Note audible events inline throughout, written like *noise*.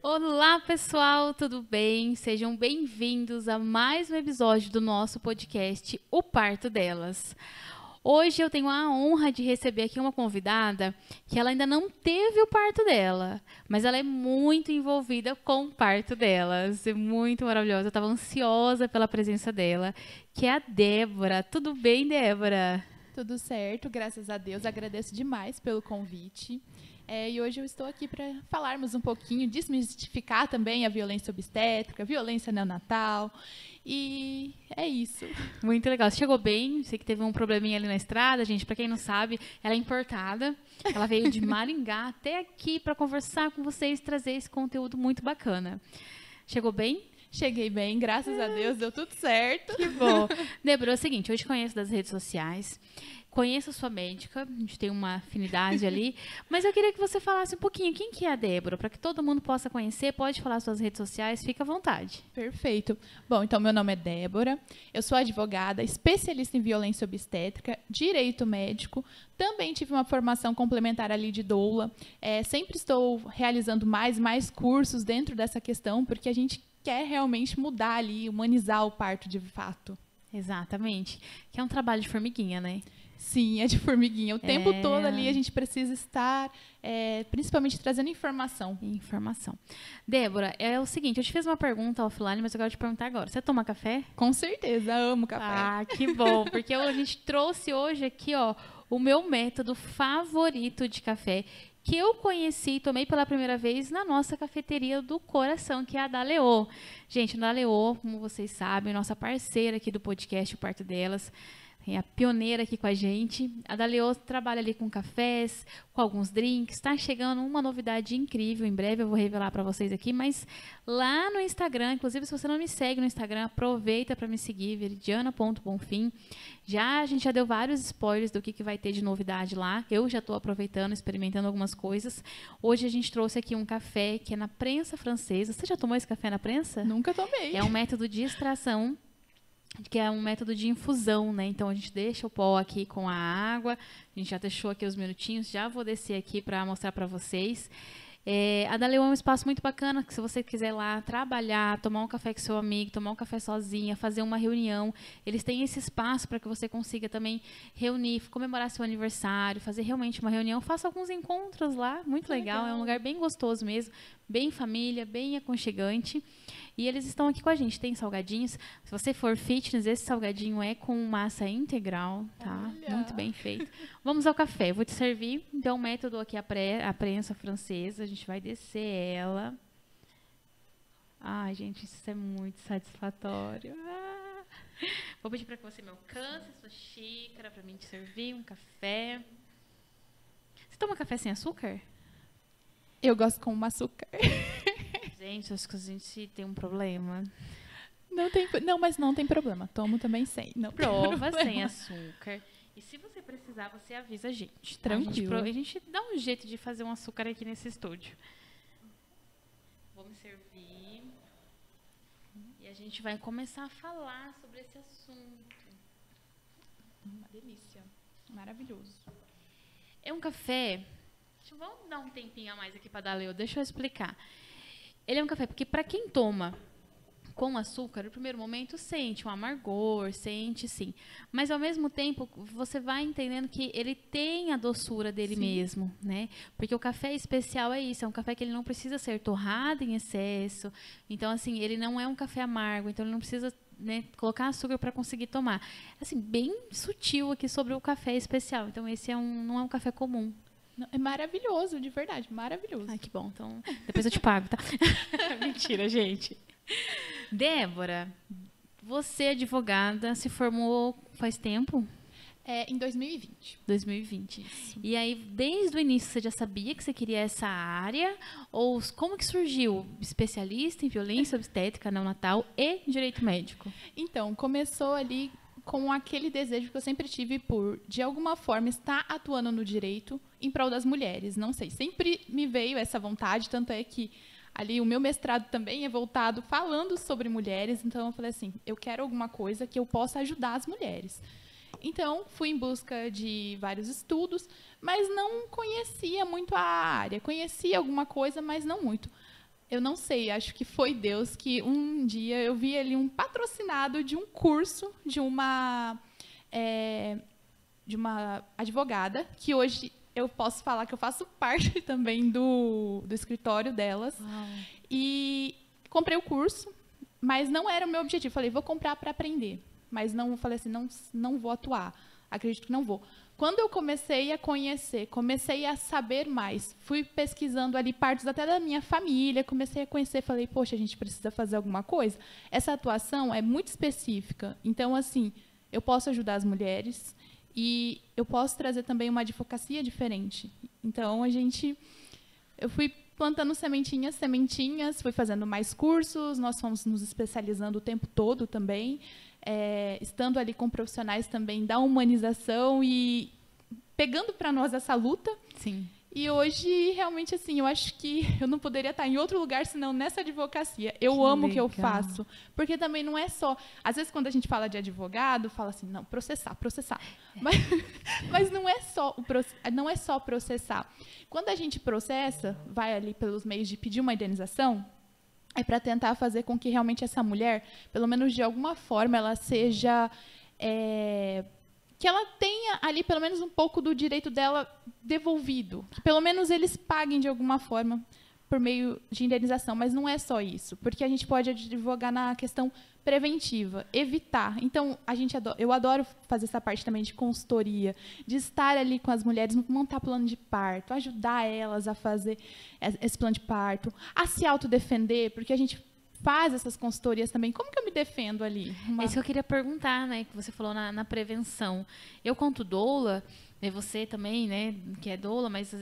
Olá, pessoal, tudo bem? Sejam bem-vindos a mais um episódio do nosso podcast O Parto Delas. Hoje eu tenho a honra de receber aqui uma convidada que ela ainda não teve o parto dela, mas ela é muito envolvida com o parto delas. É muito maravilhosa. Eu estava ansiosa pela presença dela, que é a Débora. Tudo bem, Débora? Tudo certo, graças a Deus. Agradeço demais pelo convite. É, e hoje eu estou aqui para falarmos um pouquinho, desmistificar também a violência obstétrica, a violência neonatal. E é isso. Muito legal. Você chegou bem, sei que teve um probleminha ali na estrada, gente. Para quem não sabe, ela é importada. Ela veio de *laughs* Maringá até aqui para conversar com vocês, trazer esse conteúdo muito bacana. Chegou bem? Cheguei bem, graças a Deus, deu tudo certo. Que bom. Débora, é o seguinte, eu te conheço das redes sociais conheço a sua médica, a gente tem uma afinidade ali, *laughs* mas eu queria que você falasse um pouquinho quem que é a Débora, para que todo mundo possa conhecer, pode falar suas redes sociais, fica à vontade. Perfeito. Bom, então meu nome é Débora, eu sou advogada, especialista em violência obstétrica, direito médico, também tive uma formação complementar ali de doula, é, sempre estou realizando mais e mais cursos dentro dessa questão, porque a gente quer realmente mudar ali, humanizar o parto de fato. Exatamente. Que é um trabalho de formiguinha, né? Sim, é de formiguinha. O tempo é... todo ali a gente precisa estar, é, principalmente trazendo informação. Informação. Débora, é o seguinte, eu te fiz uma pergunta offline, mas eu quero te perguntar agora. Você toma café? Com certeza, amo café. Ah, que bom, porque a gente trouxe hoje aqui, ó, o meu método favorito de café, que eu conheci e tomei pela primeira vez na nossa cafeteria do coração, que é a da Leô. Gente, a da Leô, como vocês sabem, nossa parceira aqui do podcast, o Parto Delas, é a pioneira aqui com a gente. A Daleo trabalha ali com cafés, com alguns drinks. Está chegando uma novidade incrível. Em breve eu vou revelar para vocês aqui. Mas lá no Instagram, inclusive se você não me segue no Instagram, aproveita para me seguir, veridiana.bonfim. Já a gente já deu vários spoilers do que, que vai ter de novidade lá. Eu já estou aproveitando, experimentando algumas coisas. Hoje a gente trouxe aqui um café que é na prensa francesa. Você já tomou esse café na prensa? Nunca tomei. É um método de extração que é um método de infusão, né? Então a gente deixa o pó aqui com a água, a gente já deixou aqui os minutinhos, já vou descer aqui para mostrar para vocês. É, a Daleu é um espaço muito bacana que se você quiser lá trabalhar, tomar um café com seu amigo, tomar um café sozinha, fazer uma reunião, eles têm esse espaço para que você consiga também reunir, comemorar seu aniversário, fazer realmente uma reunião, faça alguns encontros lá, muito legal, legal. é um lugar bem gostoso mesmo, bem família, bem aconchegante. E eles estão aqui com a gente. Tem salgadinhos. Se você for fitness, esse salgadinho é com massa integral, tá? Olha. Muito bem feito. Vamos ao café. Eu vou te servir. Então, o método aqui, a, pré, a prensa francesa. A gente vai descer ela. Ai, gente, isso é muito satisfatório. Ah. Vou pedir para que você me alcance a sua xícara para mim te servir um café. Você toma café sem açúcar? Eu gosto com açúcar. *laughs* Gente, acho que a gente tem um problema. Não, tem, não, mas não tem problema. Tomo também sem. Não Prova sem açúcar. E se você precisar, você avisa a gente. Tá? Tranquilo. A gente, a gente dá um jeito de fazer um açúcar aqui nesse estúdio. Vamos servir. E a gente vai começar a falar sobre esse assunto. Uma delícia. Maravilhoso. É um café. Vamos dar um tempinho a mais aqui para dar Leo. Deixa eu explicar. Ele é um café porque para quem toma com açúcar, no primeiro momento sente um amargor, sente sim. Mas ao mesmo tempo, você vai entendendo que ele tem a doçura dele sim. mesmo, né? Porque o café especial é isso, é um café que ele não precisa ser torrado em excesso. Então assim, ele não é um café amargo, então ele não precisa né, colocar açúcar para conseguir tomar. Assim, bem sutil aqui sobre o café especial. Então esse é um, não é um café comum, é maravilhoso, de verdade, maravilhoso. Ai, que bom. Então, depois eu te pago, tá? *laughs* Mentira, gente. Débora, você é advogada, se formou faz tempo? É, em 2020. 2020. Isso. E aí, desde o início, você já sabia que você queria essa área? Ou como que surgiu? Especialista em violência obstétrica neonatal e direito médico? Então, começou ali com aquele desejo que eu sempre tive por, de alguma forma, estar atuando no direito em prol das mulheres. Não sei, sempre me veio essa vontade, tanto é que ali o meu mestrado também é voltado falando sobre mulheres, então eu falei assim, eu quero alguma coisa que eu possa ajudar as mulheres. Então, fui em busca de vários estudos, mas não conhecia muito a área. Conhecia alguma coisa, mas não muito. eu não sei, acho que foi Deus que um dia eu vi ali um patrocinado de um curso de uma é, de uma advogada que hoje eu posso falar que eu faço parte *laughs* também do, do escritório delas Uau. e comprei o curso, mas não era o meu objetivo. Falei, vou comprar para aprender, mas não falei assim, não não vou atuar. Acredito que não vou. Quando eu comecei a conhecer, comecei a saber mais, fui pesquisando ali partes até da minha família, comecei a conhecer, falei, poxa, a gente precisa fazer alguma coisa. Essa atuação é muito específica. Então, assim, eu posso ajudar as mulheres e eu posso trazer também uma advocacia diferente. Então, a gente. Eu fui plantando sementinhas, sementinhas, fui fazendo mais cursos, nós fomos nos especializando o tempo todo também é, estando ali com profissionais também da humanização e pegando para nós essa luta. Sim. E hoje, realmente, assim, eu acho que *laughs* eu não poderia estar em outro lugar senão nessa advocacia. Eu que amo o que eu faço. Porque também não é só. Às vezes, quando a gente fala de advogado, fala assim, não, processar, processar. É. Mas, *laughs* mas não é só o não é só processar. Quando a gente processa, vai ali pelos meios de pedir uma indenização, é para tentar fazer com que realmente essa mulher, pelo menos de alguma forma, ela seja. é, que ela tenha ali pelo menos um pouco do direito dela devolvido. Que pelo menos eles paguem de alguma forma por meio de indenização. Mas não é só isso, porque a gente pode advogar na questão preventiva, evitar. Então, a gente eu adoro fazer essa parte também de consultoria, de estar ali com as mulheres, montar plano de parto, ajudar elas a fazer es- esse plano de parto, a se autodefender, porque a gente faz essas consultorias também. Como que eu me defendo ali? Uma- isso que eu queria perguntar, né? Que você falou na, na prevenção. Eu conto doula, né, você também, né? Que é doula, mas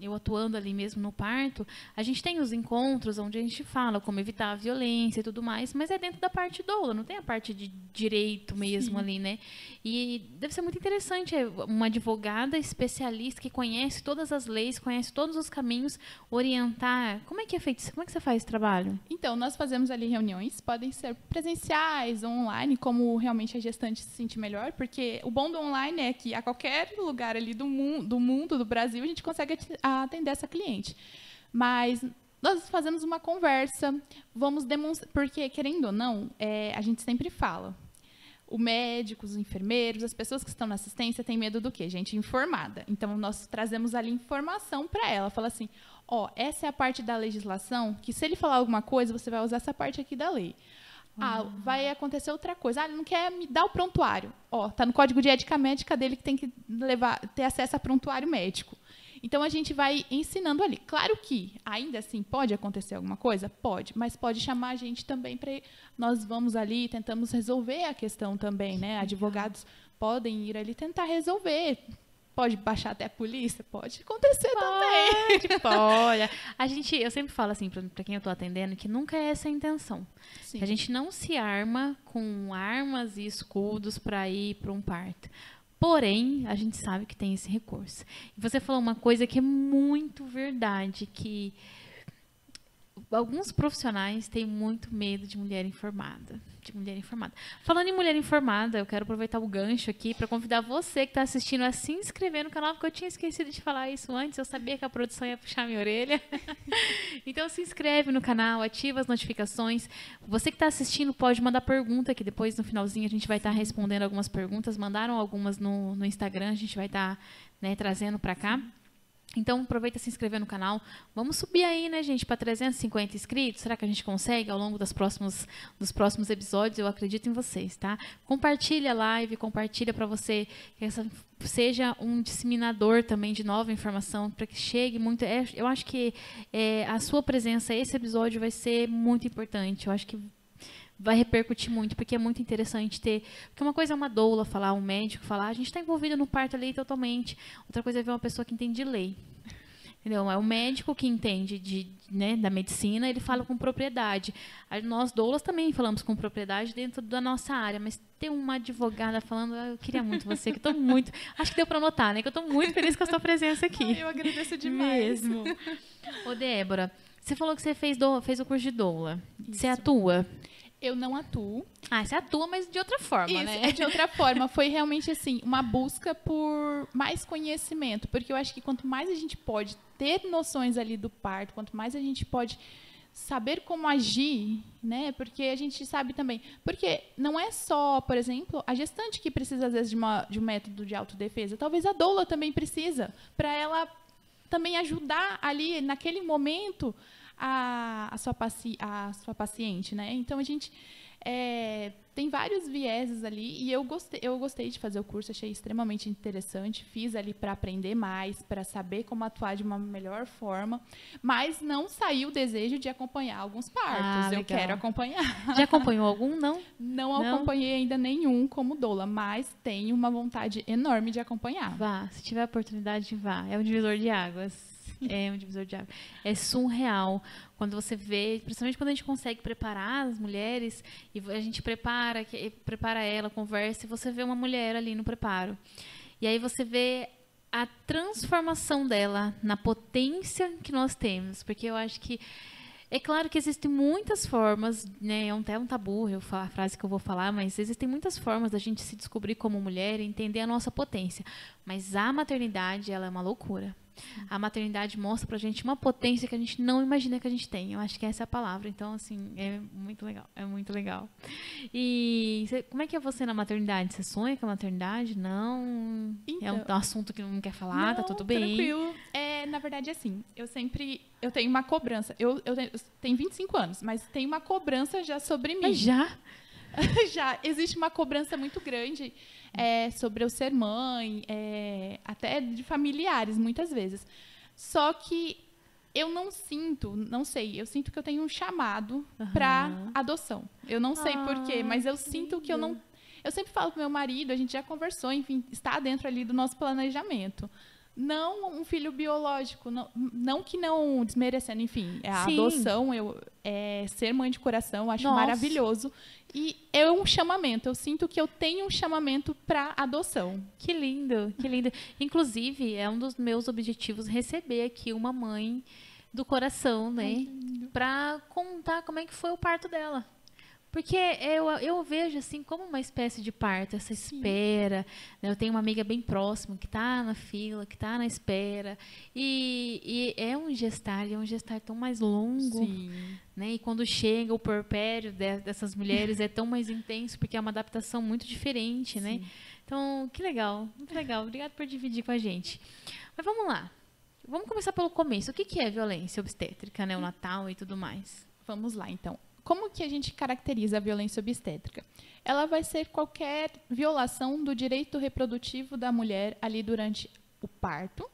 eu atuando ali mesmo no parto, a gente tem os encontros onde a gente fala como evitar a violência e tudo mais, mas é dentro da parte doula, não tem a parte de direito mesmo Sim. ali, né? E deve ser muito interessante é, uma advogada especialista que conhece todas as leis, conhece todos os caminhos, orientar. Como é que é feito? isso? Como é que você faz esse trabalho? Então, nós fazemos ali reuniões, podem ser presenciais, online, como realmente a gestante se sentir melhor, porque o bom do online é que a qualquer lugar ali do, mu do mundo, do Brasil, a gente consegue atender essa cliente. Mas nós fazemos uma conversa, vamos demonstrar, porque querendo ou não, é, a gente sempre fala. O médico, os enfermeiros, as pessoas que estão na assistência têm medo do quê? Gente informada. Então, nós trazemos ali informação para ela. Fala assim, ó, essa é a parte da legislação que se ele falar alguma coisa, você vai usar essa parte aqui da lei. Ah, vai acontecer outra coisa. Ah, ele não quer me dar o prontuário. Ó, tá no código de ética médica dele que tem que levar, ter acesso a prontuário médico. Então a gente vai ensinando ali. Claro que ainda assim pode acontecer alguma coisa, pode, mas pode chamar a gente também para nós vamos ali e tentamos resolver a questão também, né? Advogados podem ir ali tentar resolver. Pode baixar até a polícia, pode acontecer também. *laughs* Tipo, olha, a gente, eu sempre falo assim para quem eu tô atendendo que nunca é essa a intenção. Sim. Que a gente não se arma com armas e escudos para ir para um parto. Porém, a gente sabe que tem esse recurso. E você falou uma coisa que é muito verdade, que alguns profissionais têm muito medo de mulher informada. De mulher informada. Falando em mulher informada, eu quero aproveitar o gancho aqui para convidar você que está assistindo a se inscrever no canal, porque eu tinha esquecido de falar isso antes. Eu sabia que a produção ia puxar minha orelha. *laughs* então se inscreve no canal, ativa as notificações. Você que está assistindo pode mandar pergunta, que depois no finalzinho a gente vai estar respondendo algumas perguntas. Mandaram algumas no, no Instagram, a gente vai estar né, trazendo para cá. Então, aproveita se inscrever no canal. Vamos subir aí, né, gente, para 350 inscritos. Será que a gente consegue ao longo das próximos, dos próximos episódios? Eu acredito em vocês, tá? Compartilha a live, compartilha para você que essa seja um disseminador também de nova informação, para que chegue muito. é, eu acho que é, a sua presença, esse episódio vai ser muito importante. Eu acho que vai repercutir muito, porque é muito interessante ter. Porque uma coisa é uma doula falar, um médico falar, a gente está envolvido no parto ali totalmente. Outra coisa é ver uma pessoa que entende de lei. *laughs* Entendeu? É o médico que entende de, né, da medicina, ele fala com propriedade. Nós, doulas, também falamos com propriedade dentro da nossa área, mas ter uma advogada falando, ah, eu queria muito você, que estou muito. *laughs* Acho que deu para notar, né? Que eu estou muito feliz com a sua presença aqui. Ai, eu agradeço demais. Mesmo. *laughs* Ô, Débora, você falou que você fez, do, fez o curso de doula. Você Isso. atua? Eu não atuo. Ah, você atua, mas de outra forma, Isso, né? é de outra forma. Foi realmente assim, uma busca por mais conhecimento. Porque eu acho que quanto mais a gente pode ter noções ali do parto, quanto mais a gente pode saber como agir, né? Porque a gente sabe também. Porque não é só, por exemplo, a gestante que precisa, às vezes, de, uma, de um método de autodefesa. Talvez a doula também precisa, para ela também ajudar ali, naquele momento, a, a, sua, paci, a sua paciente, né? Então, a gente é, tem vários vieses ali e eu gostei, eu gostei de fazer o curso, achei extremamente interessante. Fiz ali para aprender mais, para saber como atuar de uma melhor forma, mas não saiu o desejo de acompanhar alguns partos. Ah, eu quero acompanhar. Já acompanhou algum? Não? *laughs* Não, não? acompanhei ainda nenhum como doula, mas tenho uma vontade enorme de acompanhar. Vá, se tiver oportunidade, vá. É um divisor de águas. É um divisor de águas. É surreal. Quando você vê, principalmente quando a gente consegue preparar as mulheres, e a gente prepara, prepara ela, conversa, e você vê uma mulher ali no preparo. E aí você vê a transformação dela na potência que nós temos. Porque eu acho que é claro que existem muitas formas, né? É até um tabu eu a frase que eu vou falar, mas existem muitas formas da gente se descobrir como mulher e entender a nossa potência. Mas a maternidade, ela é uma loucura. A maternidade mostra pra gente uma potência que a gente não imagina que a gente tem. Eu acho que essa é a palavra. Então, assim, é muito legal. É muito legal. E cê, como é que é você na maternidade? Você sonha com a maternidade? Não? Então, é um, então, assunto que não quer falar? Não, tá tudo bem? Tranquilo. É, na verdade, assim, eu sempre... Eu tenho uma cobrança. Eu, eu, tenho, eu tenho 25 anos, mas tem uma cobrança já sobre mim. Mas já? *laughs* já. Existe uma cobrança muito grande é, sobre eu ser mãe, é, até de familiares, muitas vezes. Só que eu não sinto, não sei, eu sinto que eu tenho um chamado uhum. para adoção. Eu não sei ah, porquê, mas eu sinto que eu não. Eu sempre falo com meu marido, a gente já conversou, enfim, está dentro ali do nosso planejamento não um filho biológico, não, não que não desmerecendo, enfim, é a Sim. adoção, eu, é, ser mãe de coração, acho Nossa. maravilhoso. E é um chamamento, eu sinto que eu tenho um chamamento para adoção. Que lindo, que lindo. Inclusive, é um dos meus objetivos receber aqui uma mãe do coração, né? Para contar como é que foi o parto dela. Porque eu, eu vejo assim como uma espécie de parto, essa espera. Né? Eu tenho uma amiga bem próxima que está na fila, que está na espera. E, e, é um gestar, é um gestar tão mais longo. Sim. Né? E quando chega o porpério de, dessas mulheres é tão mais intenso, porque é uma adaptação muito diferente. Né? Então, que legal, muito legal. Obrigada por dividir com a gente. Mas vamos lá. Vamos começar pelo começo. O que, que é violência obstétrica, né? O Natal e tudo mais. Vamos lá, então. Como que a gente caracteriza a violência obstétrica? Ela vai ser qualquer violação do direito reprodutivo da mulher ali durante o parto,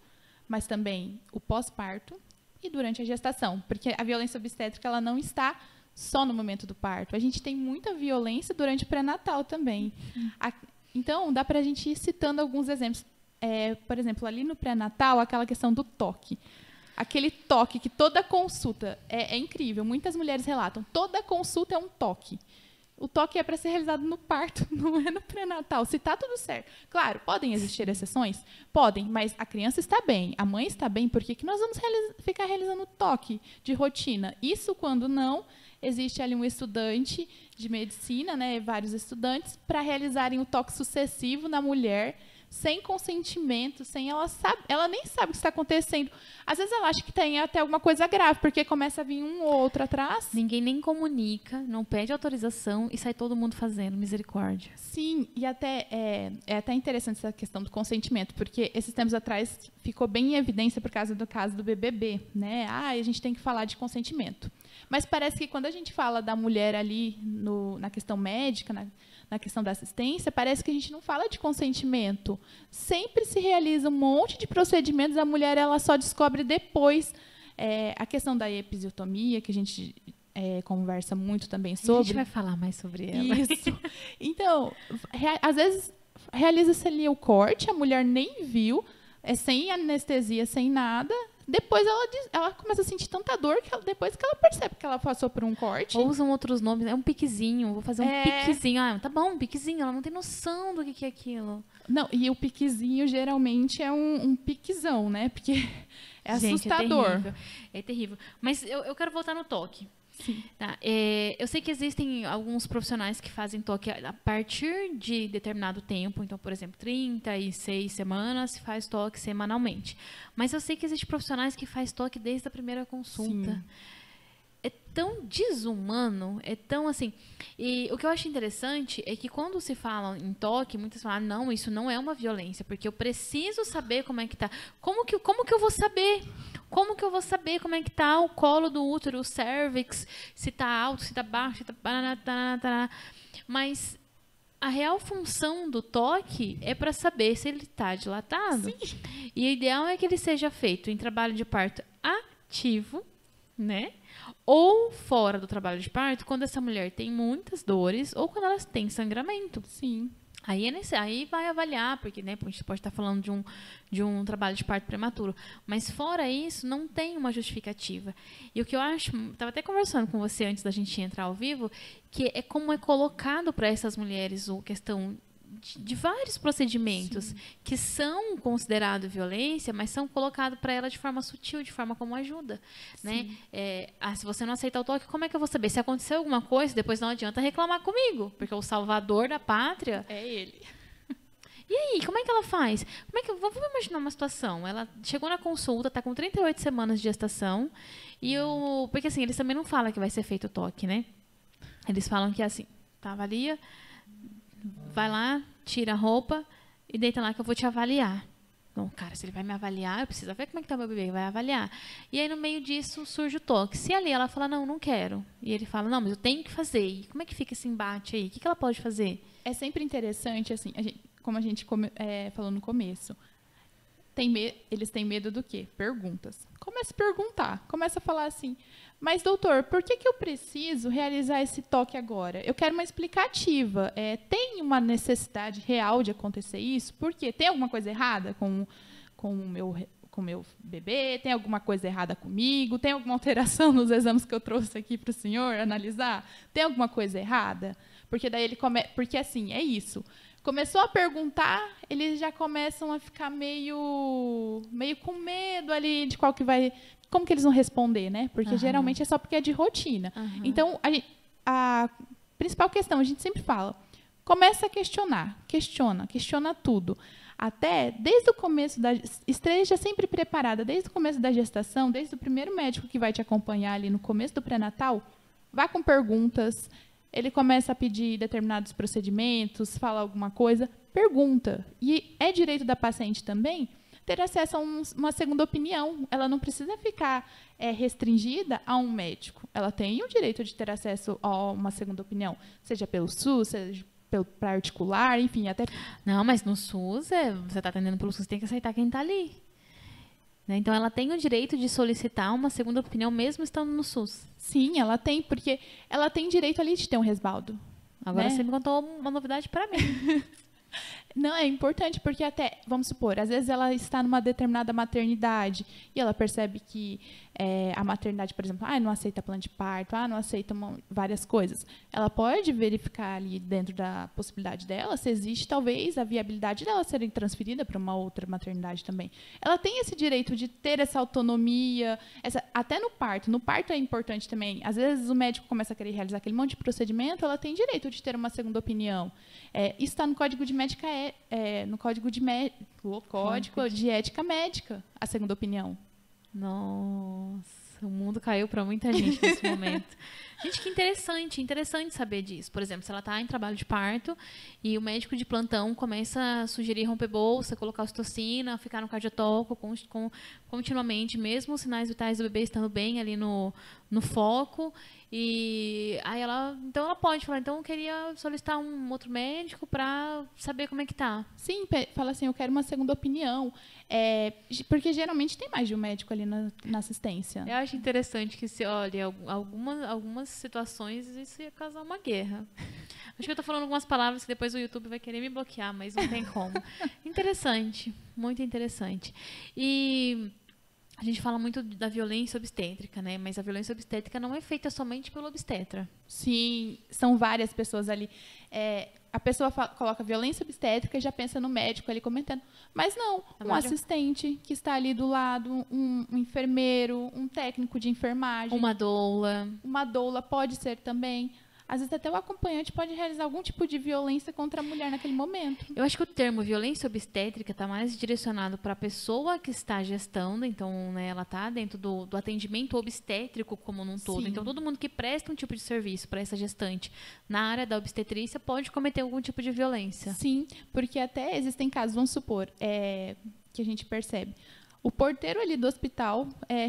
mas também o pós-parto e durante a gestação, porque a violência obstétrica ela não está só no momento do parto. A gente tem muita violência durante o pré-natal também. A, então, dá para a gente ir citando alguns exemplos. É, por exemplo, ali no pré-natal, aquela questão do toque aquele toque que toda consulta é, é, incrível. Muitas mulheres relatam, toda consulta é um toque. O toque é para ser realizado no parto, *laughs* não é no pré-natal. Se está tudo certo. Claro, podem existir exceções? Podem, mas a criança está bem, a mãe está bem, por que, que nós vamos realiza ficar realizando toque de rotina? Isso quando não existe ali um estudante de medicina, né, vários estudantes, para realizarem o toque sucessivo na mulher sem consentimento, sem ela sabe, ela nem sabe o que está acontecendo. Às vezes ela acha que tem até alguma coisa grave, porque começa a vir um ou outro atrás. Ninguém nem comunica, não pede autorização e sai todo mundo fazendo, misericórdia. Sim, e até é, é até interessante essa questão do consentimento, porque esses tempos atrás ficou bem em evidência por causa do caso do BBB, né? Ah, a gente tem que falar de consentimento. Mas parece que quando a gente fala da mulher ali no, na questão médica, na, na questão da assistência, parece que a gente não fala de consentimento. Sempre se realiza um monte de procedimentos, a mulher ela só descobre depois é, a questão da episiotomia, que a gente é, conversa muito também sobre. A gente vai falar mais sobre ela. Isso. Então, às vezes realiza-se ali o corte, a mulher nem viu, é sem anestesia, sem nada, depois ela, diz, ela começa a sentir tanta dor que ela, depois que ela percebe que ela passou por um corte. Ou usam outros nomes, é um piquezinho, vou fazer um é... piquezinho. Ah, tá bom, um piquezinho, ela não tem noção do que, que é aquilo. Não, e o piquezinho geralmente é um, um piquezão, né? Porque *laughs* é Gente, assustador. É terrível. É terrível. Mas eu, eu quero voltar no toque. Tá? É, eu sei que existem alguns profissionais que fazem toque a partir de determinado tempo, então, por exemplo, 36 semanas se faz toque semanalmente. Mas eu sei que existem profissionais que fazem toque desde a primeira consulta. Sim. É tão desumano, é tão assim. E o que eu acho interessante é que quando se fala em toque, muitas falam, ah, não, isso não é uma violência, porque eu preciso saber como é que tá. Como que, como que eu vou saber? Como que eu vou saber como é que tá o colo do útero, o cervix, se tá alto, se tá baixo, se tá. Mas a real função do toque é para saber se ele está dilatado. Sim. E o ideal é que ele seja feito em trabalho de parto ativo, né? Ou fora do trabalho de parto, quando essa mulher tem muitas dores ou quando ela tem sangramento. Sim. Aí, é nesse, aí vai avaliar, porque né, a gente pode estar falando de um, de um trabalho de parto prematuro. Mas fora isso, não tem uma justificativa. E o que eu acho, estava até conversando com você antes da gente entrar ao vivo, que é como é colocado para essas mulheres a questão de, vários procedimentos Sim. que são considerados violência, mas são colocados para ela de forma sutil, de forma como ajuda, né? É, ah, se você não aceitar o toque, como é que eu vou saber? Se aconteceu alguma coisa, depois não adianta reclamar comigo, porque o salvador da pátria é ele. E aí, como é que ela faz? Como é que vamos imaginar uma situação? Ela chegou na consulta, está com 38 semanas de gestação, e o porque assim, eles também não falam que vai ser feito o toque, né? Eles falam que é assim, tá, avalia, vai lá, tira a roupa e deita lá que eu vou te avaliar. Bom, cara, se ele vai me avaliar, eu preciso ver como é que tá meu bebê, vai avaliar. E aí, no meio disso, surge o toque. Se ali ela fala, não, não quero. E ele fala, não, mas eu tenho que fazer. E como é que fica esse embate aí? O que, que ela pode fazer? É sempre interessante, assim, a gente, como a gente come, é, falou no começo. Tem me, eles têm medo do quê? Perguntas. Começa a perguntar. Começa a falar assim, mas, doutor, por que, que eu preciso realizar esse toque agora? Eu quero uma explicativa. É, tem uma necessidade real de acontecer isso? Por quê? Tem alguma coisa errada com, com o meu com meu bebê? Tem alguma coisa errada comigo? Tem alguma alteração *laughs* nos exames que eu trouxe aqui para o senhor analisar? Tem alguma coisa errada? Porque daí ele come... porque assim é isso. Começou a perguntar, eles já começam a ficar meio meio com medo ali de qual que vai como que eles vão responder, né? Porque uhum. geralmente é só porque é de rotina. Uhum. Então, a, a, principal questão, a gente sempre fala, começa a questionar, questiona, questiona tudo. Até, desde o começo da... Esteja sempre preparada, desde o começo da gestação, desde o primeiro médico que vai te acompanhar ali no começo do pré-natal, vá com perguntas, ele começa a pedir determinados procedimentos, fala alguma coisa, pergunta. E é direito da paciente também ter acesso a um, uma segunda opinião. Ela não precisa ficar é, restringida a um médico. Ela tem o direito de ter acesso a uma segunda opinião, seja pelo SUS, seja pelo particular, enfim, até. Não, mas no SUS, é, você está atendendo pelo SUS, tem que aceitar quem está ali. Né? Então, ela tem o direito de solicitar uma segunda opinião, mesmo estando no SUS. Sim, ela tem, porque ela tem direito ali de ter um resbaldo. Agora né? você me contou uma novidade para mim. *laughs* Não, é importante porque até, vamos supor, às vezes ela está numa determinada maternidade e ela percebe que é, a maternidade, por exemplo, ah, não aceita plano de parto, ah, não aceita uma, várias coisas. Ela pode verificar ali dentro da possibilidade dela se existe talvez a viabilidade dela ser transferida para uma outra maternidade também. Ela tem esse direito de ter essa autonomia, essa, até no parto. No parto é importante também. Às vezes o médico começa a querer realizar aquele monte de procedimento, ela tem direito de ter uma segunda opinião. É, isso está no Código de Médica é, é no Código de o Código de Ética Médica, a segunda opinião. Nossa, o mundo caiu para muita gente nesse *laughs* momento. Gente, que interessante, interessante saber disso. Por exemplo, se ela está em trabalho de parto e o médico de plantão começa a sugerir romper bolsa, colocar ocitocina, ficar no cardiotoco com, com, continuamente, mesmo os sinais vitais do bebê estando bem ali no, no foco, e aí ela, então ela pode falar, então eu queria solicitar um outro médico para saber como é que tá. Sim, fala assim, eu quero uma segunda opinião, é, porque geralmente tem mais de um médico ali na, na assistência. Eu acho interessante que se olha algumas algumas situações isso ia causar uma guerra. Acho que eu tô falando algumas palavras que depois o YouTube vai querer me bloquear, mas não tem como. *laughs* interessante, muito interessante. E a gente fala muito da violência obstétrica, né? Mas a violência obstétrica não é feita somente pelo obstetra. Sim, são várias pessoas ali. É, a pessoa fala, coloca violência obstétrica e já pensa no médico ali comentando. Mas não, um assistente que está ali do lado, um, um, enfermeiro, um técnico de enfermagem. Uma doula. Uma doula pode ser também. Às vezes até o acompanhante pode realizar algum tipo de violência contra a mulher naquele momento. Eu acho que o termo violência obstétrica está mais direcionado para a pessoa que está gestando, então né, ela está dentro do, do, atendimento obstétrico como num todo. Sim. Então todo mundo que presta um tipo de serviço para essa gestante na área da obstetrícia pode cometer algum tipo de violência. Sim, porque até existem casos, vamos supor, é, que a gente percebe. O porteiro ali do hospital é,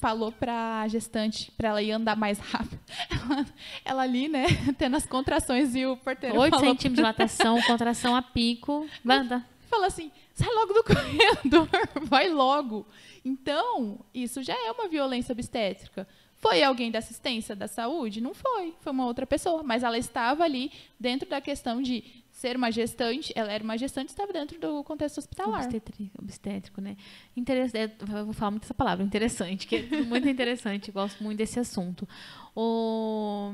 falou para a gestante para ela ir andar mais rápido. *laughs* Ela, ela, ali, né, *laughs* tendo as contrações e o porteiro 8 falou... centímetros de dilatação, contração a pico. Banda. Falou assim, sai logo do *laughs* corredor, vai logo. Então, isso já é uma violência obstétrica. Foi alguém da assistência da saúde? Não foi, foi uma outra pessoa, mas ela estava ali dentro da questão de ser uma gestante, ela era uma gestante, estava dentro do contexto hospitalar. Obstétrico, obstétrico né? Interessante, é, vou falar muito essa palavra, interessante, que é muito interessante, *laughs* gosto muito desse assunto. O...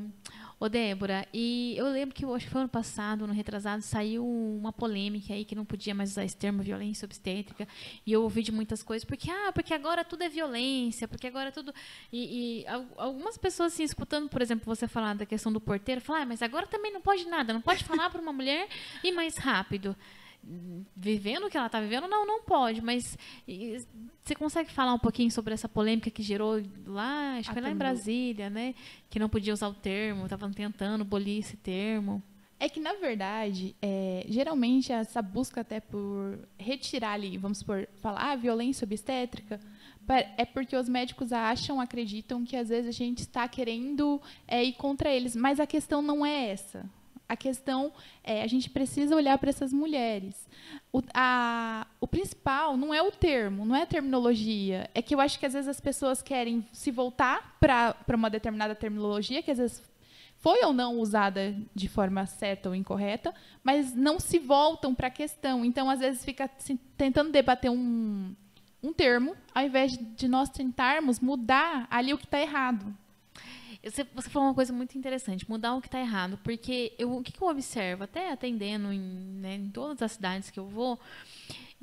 Ô, Débora, e eu lembro que, que foi ano passado, no retrasado, saiu uma polêmica aí que não podia mais usar esse termo violência obstétrica. E eu ouvi de muitas coisas, porque, ah, porque agora tudo é violência, porque agora tudo. E, e algumas pessoas, assim, escutando, por exemplo, você falar da questão do porteiro, falar, ah, mas agora também não pode nada, não pode falar para uma mulher ir mais rápido vivendo o que ela está vivendo, não, não pode. Mas e, você consegue falar um pouquinho sobre essa polêmica que gerou lá, acho que foi lá em Brasília, né? Que não podia usar o termo, estavam tentando abolir esse termo. É que, na verdade, é, geralmente essa busca até por retirar ali, vamos supor, falar ah, violência obstétrica, é porque os médicos acham, acreditam que às vezes a gente está querendo é, ir contra eles, mas a questão não é essa. A questão é, a gente precisa olhar para essas mulheres. O, a, o principal não é o termo, não é a terminologia. É que eu acho que às vezes as pessoas querem se voltar para uma determinada terminologia, que às vezes foi ou não usada de forma certa ou incorreta, mas não se voltam para a questão. Então, às vezes, fica assim, tentando debater um, um termo, ao invés de nós tentarmos mudar ali o que está errado. Você, você falou uma coisa muito interessante, mudar o que está errado. Porque eu, o que, que, eu observo, até atendendo em, né, em todas as cidades que eu vou,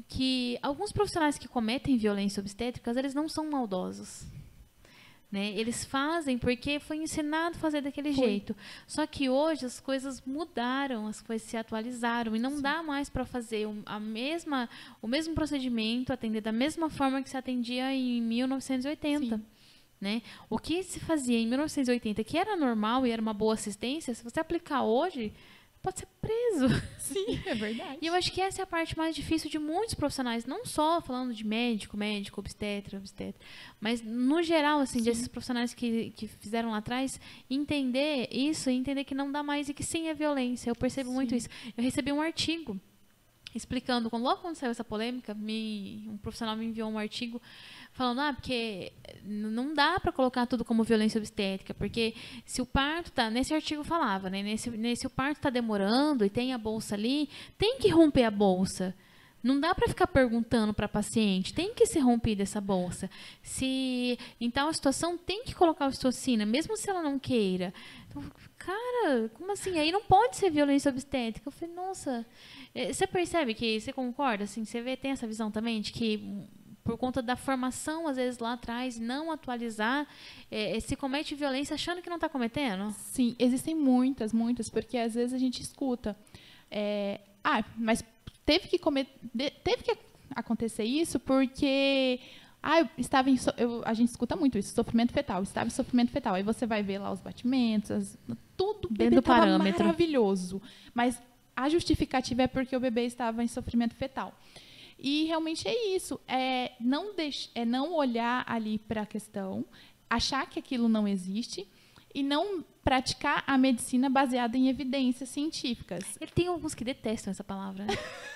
que alguns profissionais que cometem violência obstétrica, eles não são maldosos. Né? Eles fazem porque foi ensinado a fazer daquele foi. jeito. Só que hoje as coisas mudaram, as coisas se atualizaram e não Sim. dá mais para fazer a mesma, o mesmo procedimento, atender da mesma forma que se atendia em 1980. Sim. Né? O que se fazia em 1980, que era normal e era uma boa assistência, se você aplicar hoje, pode ser preso. *laughs* Sim, é verdade. e eu acho que essa é a parte mais difícil de muitos profissionais, não só falando de médico, médico, obstetra, obstetra, mas no geral, assim, sim. desses profissionais que, que fizeram lá atrás, entender isso e entender que não dá mais e que sim é violência. Eu percebo sim. muito isso. Eu recebi um artigo explicando, logo quando saiu essa polêmica, me, um profissional me enviou um artigo falando, ah, porque não dá para colocar tudo como violência obstétrica, porque se o parto tá, nesse artigo falava, né, nesse, nesse o parto está demorando e tem a bolsa ali, tem que romper a bolsa. Não dá para ficar perguntando para paciente, tem que ser rompida essa bolsa. Se em tal situação tem que colocar ocitocina, mesmo se ela não queira. Então, cara, como assim? Aí não pode ser violência obstétrica. Eu falei, nossa, você percebe que você concorda assim, você vê tem essa visão também de que por conta da formação, às vezes, lá atrás, não atualizar, é, é se comete violência achando que não está cometendo? Sim, existem muitas, muitas, porque às vezes a gente escuta. É, ah, mas teve que, comer, teve que acontecer isso porque ah, eu estava em. Eu, a gente escuta muito isso, sofrimento fetal. Estava em sofrimento fetal. Aí você vai ver lá os batimentos, as, tudo. Dentro do parâmetro. maravilhoso. Mas a justificativa é porque o bebê estava em sofrimento fetal. E realmente é isso, é não, deix, é não olhar ali para a questão, achar que aquilo não existe e não praticar a medicina baseada em evidências científicas. Ele tem alguns que detestam essa palavra. Né?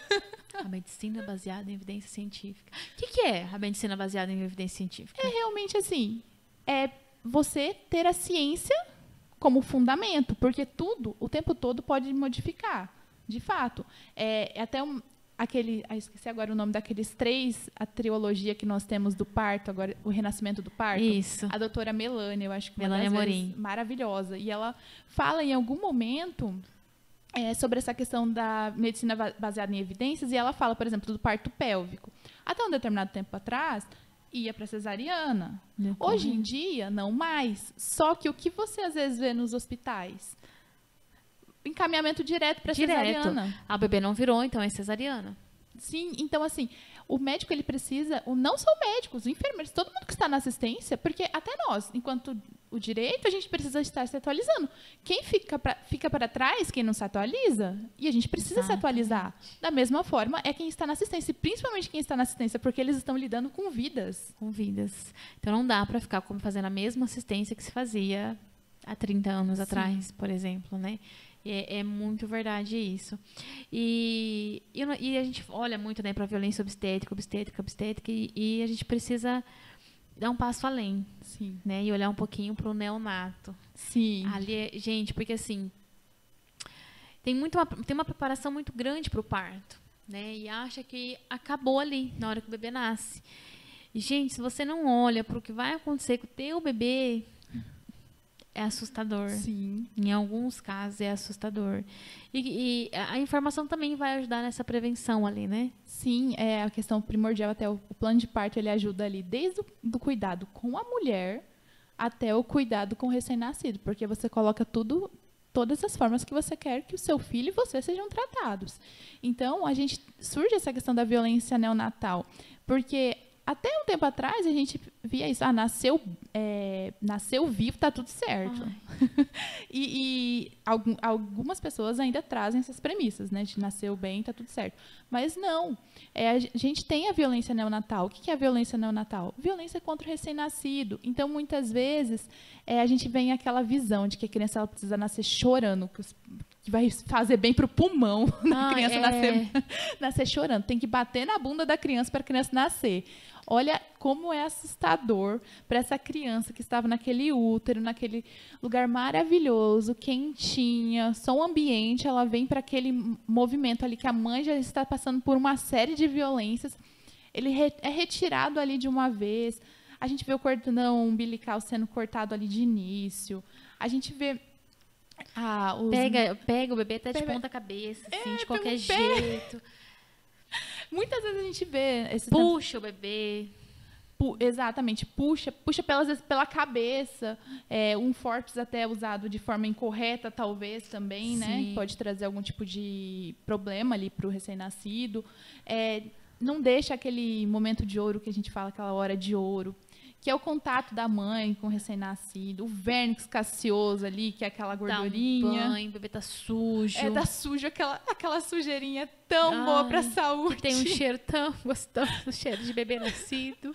*laughs* a medicina baseada em evidência científica. O que, que é a medicina baseada em evidência científica? É realmente assim, é você ter a ciência como fundamento, porque tudo, o tempo todo, pode modificar. De fato. É, é até um, aquele, ah, esqueci agora o nome daqueles três, a trilogia que nós temos do parto, agora o renascimento do parto. Isso. A doutora Melania, eu acho que Melania Morim. maravilhosa. E ela fala em algum momento é, sobre essa questão da medicina baseada em evidências, e ela fala, por exemplo, do parto pélvico. Até um determinado tempo atrás, ia para cesariana. Hoje em dia, não mais. Só que o que você às vezes vê nos hospitais? Encaminhamento direto para cesariana. A bebê não virou, então é cesariana. Sim, então assim, o médico ele precisa, o não só o médico, os enfermeiros, todo mundo que está na assistência, porque até nós, enquanto o direito, a gente precisa estar se atualizando. Quem fica para fica para trás, quem não se atualiza, e a gente precisa se atualizar. Da mesma forma, é quem está na assistência, principalmente quem está na assistência, porque eles estão lidando com vidas. Com vidas. Então não dá para ficar como fazendo a mesma assistência que se fazia há 30 anos Sim. atrás, por exemplo, né? É, é muito verdade isso. E, e, e a gente olha muito né, para violência obstétrica, obstétrica, obstétrica, e, e a gente precisa dar um passo além, Sim. né? E olhar um pouquinho para o neonato. Sim. Ali, é- gente, porque assim, tem, muito uma, tem uma preparação muito grande para o parto, né? E acha que acabou ali, na hora que o bebê nasce. Gente, se você não olha para o que vai acontecer com o teu bebê, é assustador. Sim. Em alguns casos é assustador. E, e a informação também vai ajudar nessa prevenção ali, né? Sim, é a questão primordial até o, o plano de parto ele ajuda ali desde o do cuidado com a mulher até o cuidado com o recém-nascido, porque você coloca tudo todas as formas que você quer que o seu filho e você sejam tratados. Então, a gente surge essa questão da violência neonatal, porque até um tempo atrás a gente via isso, ah, nasceu, é, nasceu vivo, tá tudo certo. *laughs* E, e algum- algumas pessoas ainda trazem essas premissas, né? De nasceu bem, tá tudo certo. Mas não. É, a gente tem a violência neonatal. O que que é a violência neonatal? Violência contra o recém-nascido. Então, muitas vezes, é, a gente vem aquela visão de que a criança ela precisa nascer chorando, que, os- que vai fazer bem pro pulmão *laughs* da Ah, criança é. nascer, *laughs* nascer chorando. Tem que bater na bunda da criança para a criança nascer. Olha como é assustador para essa criança que estava naquele útero, naquele lugar maravilhoso, quentinha, som ambiente, ela vem para aquele movimento ali que a mãe já está passando por uma série de violências. Ele é retirado ali de uma vez. A gente vê o cordão umbilical sendo cortado ali de início. A gente vê ah, os Pega, pega o bebê até de Pega- ponta cabeça, assim, de pelo qualquer pé. *laughs* Muitas vezes a gente vê esse Puxa o bebê. Pu- exatamente, puxa, puxa pelas pela cabeça, é, um forceps até usado de forma incorreta, talvez também, né? Sim. Pode trazer algum tipo de problema ali para o recém-nascido. É, não deixa aquele momento de ouro que a gente fala, aquela hora de ouro, que é o contato da mãe com o recém-nascido, o vernix cascioso ali, que é aquela Dá um gordurinha. banho, o bebê tá sujo. é, tá sujo, aquela, aquela sujeirinha tão boa para a Ai, saúde. Tem um *laughs* cheiro tão gostoso, o cheiro de bebê nascido.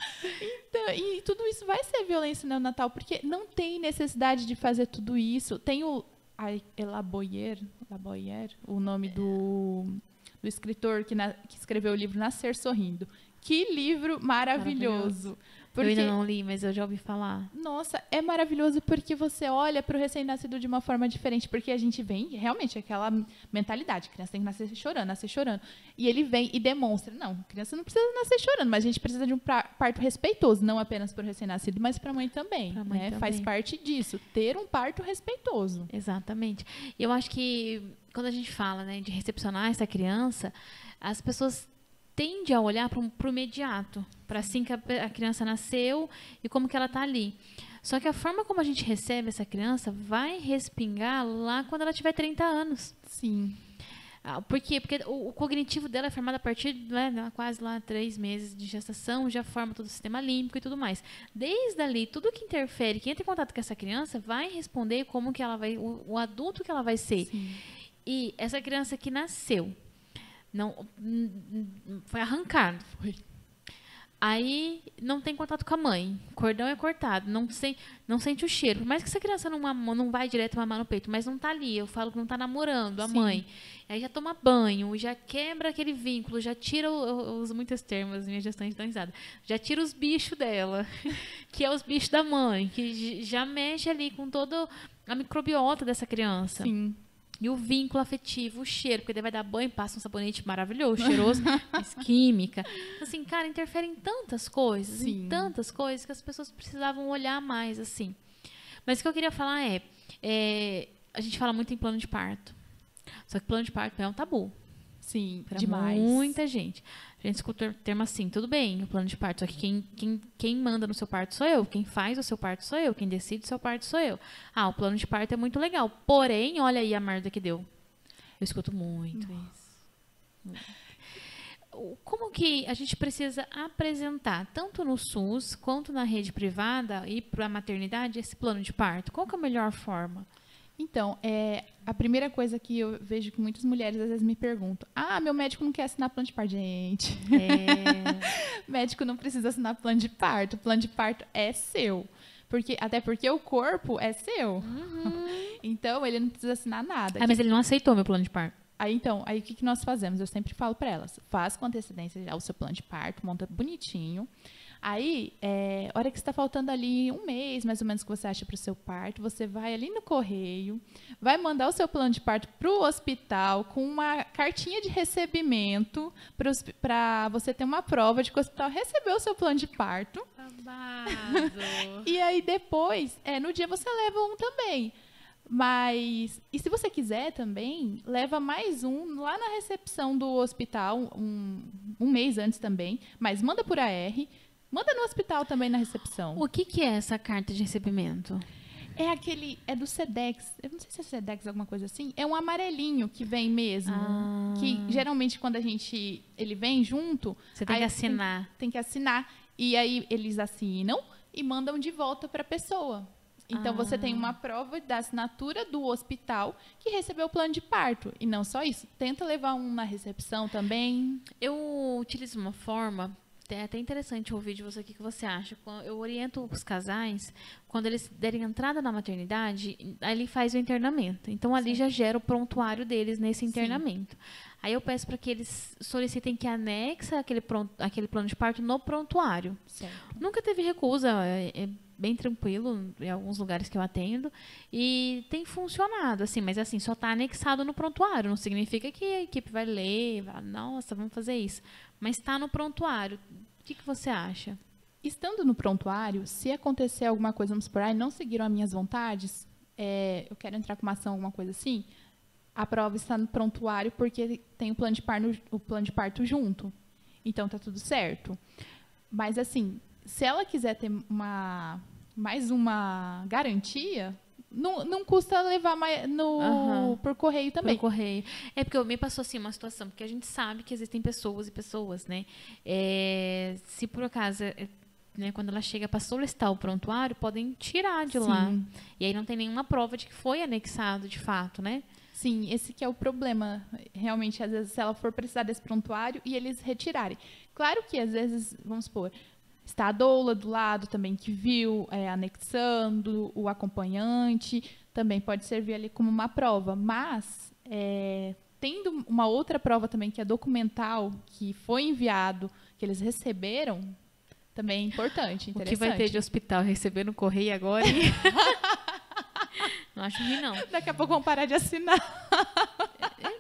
Então, e tudo isso vai ser violência neonatal, porque não tem necessidade de fazer tudo isso. Tem o ai, Elaboyer, Elaboyer, o nome do, do escritor que, na- que escreveu o livro Nascer Sorrindo. Que livro maravilhoso. Eu Porque, ainda não li, mas eu já ouvi falar. nossa, é maravilhoso porque você olha para o recém-nascido de uma forma diferente, porque a gente vem realmente aquela mentalidade, a criança tem que nascer chorando, nascer chorando. E ele vem e demonstra, não, a criança não precisa nascer chorando, mas a gente precisa de um parto respeitoso, não apenas para o recém-nascido, mas para a mãe também, Pra mãe né? também. Faz parte disso, ter um parto respeitoso. Exatamente. E eu acho que quando a gente fala né, de recepcionar essa criança, as pessoas tendem a olhar para o imediato, para assim que a, a criança nasceu e como que ela está ali. Só que a forma como a gente recebe essa criança vai respingar lá quando ela tiver 30 anos. Sim. Ah, Por quê? Porque o, o cognitivo dela é formado a partir né, lá, quase lá três meses de gestação, já forma todo o sistema límbico e tudo mais. Desde ali, tudo que interfere, que entra em contato com essa criança, vai responder como que ela vai, o, o adulto que ela vai ser. Sim. E essa criança que nasceu, não foi arrancado. Foi. Aí não tem contato com a mãe. O cordão é cortado, não, sen, não sente o cheiro. Por mais que essa criança não, mama- não vai direto mamar no peito, mas não tá ali. Eu falo que não tá namorando a Sim. mãe. Aí já toma banho, já quebra aquele vínculo, já tira, o- eu uso muitos termos, minha gestante dão risada. Já tira os bichos dela, *laughs* que é os bichos da mãe, que já mexe ali com toda a microbiota dessa criança. Sim. E o vínculo afetivo, o cheiro, porque daí vai dar banho, passa um sabonete maravilhoso, cheiroso, *laughs* mas química. Assim, cara, interfere em tantas coisas, Sim. em tantas coisas que as pessoas precisavam olhar mais, assim. Mas o que eu queria falar é, é, a gente fala muito em plano de parto. Só que plano de parto é um tabu Sim. para Demais. muita gente. A gente escuta o termo assim, tudo bem, o plano de parto, só que quem, quem, quem manda no seu parto sou eu, quem faz o seu parto sou eu, quem decide o seu parto sou eu. Ah, o plano de parto é muito legal, porém, olha aí a merda que deu. Eu escuto muito isso. O- Como que a gente precisa apresentar, tanto no SUS quanto na rede privada e para a maternidade, esse plano de parto? Qual que é a melhor forma? Então, é, a primeira coisa que eu vejo que muitas mulheres às vezes me perguntam: Ah, meu médico não quer assinar plano de parto. Gente, É, *laughs* médico não precisa assinar plano de parto. O plano de parto é seu. Porque, até porque o corpo é seu. *laughs* Então, ele não precisa assinar nada. ah, mas ele não aceitou meu plano de parto. Aí, então, aí o que, que nós fazemos? Eu sempre falo para elas: faz com antecedência já o seu plano de parto, monta bonitinho. Aí, é, hora que está faltando ali um mês, mais ou menos, que você acha para o seu parto, você vai ali no correio, vai mandar o seu plano de parto para o hospital com uma cartinha de recebimento para você ter uma prova de que o hospital recebeu o seu plano de parto. *laughs* E aí depois, é, no dia você leva um também. Mas, e se você quiser também, leva mais um lá na recepção do hospital, um, um mês antes também. Mas manda por AR, manda no hospital também na recepção. o que, que é essa carta de recebimento? É aquele, é do Sedex, eu não sei se é Sedex, alguma coisa assim. É um amarelinho que vem mesmo. Ah. Que geralmente quando a gente, ele vem junto, Você tem que tem- assinar. tem que assinar. E aí eles assinam e mandam de volta para a pessoa. Então você tem uma prova da assinatura do hospital que recebeu o plano de parto. E não só isso, tenta levar um na recepção também. Eu utilizo uma forma, é até interessante ouvir de você o que você acha. Eu oriento os casais, quando eles derem entrada na maternidade, ali faz o internamento. Então ali já gera o prontuário deles nesse internamento. Aí eu peço para que eles solicitem que anexa aquele, pron- aquele plano de parto no prontuário. Certo. Nunca teve recusa, é, é bem tranquilo em alguns lugares que eu atendo e tem funcionado, assim, mas assim, só está anexado no prontuário, não significa que a equipe vai ler, vai, nossa, vamos fazer isso, mas está no prontuário. O que, que você acha? Estando no prontuário, se acontecer alguma coisa, vamos supor, ai, não seguiram as minhas vontades, é, eu quero entrar com uma ação, alguma coisa assim, a prova está no prontuário porque tem o plano de parto, o plano de parto junto. Então tá tudo certo. Mas assim, se ela quiser ter uma mais uma garantia, não, não custa levar mais no Aham. por correio também. Pelo correio. É porque me passou assim uma situação, porque a gente sabe que existem pessoas e pessoas, né? É, se por acaso, é, né, quando ela chega para solicitar o prontuário, podem tirar de lá. Sim. E aí não tem nenhuma prova de que foi anexado de fato, né? Sim, esse que é o problema. Realmente, às vezes, se ela for precisar desse prontuário e eles retirarem. Claro que, às vezes, vamos supor, está a doula do lado também que viu, é, anexando, o acompanhante, também pode servir ali como uma prova. Mas, é, tendo uma outra prova também, que é documental, que foi enviado, que eles receberam, também é importante, O interessante. que vai ter de hospital receber no correio agora? *laughs* não acho ruim, não. Daqui a pouco vão parar de assinar. *laughs*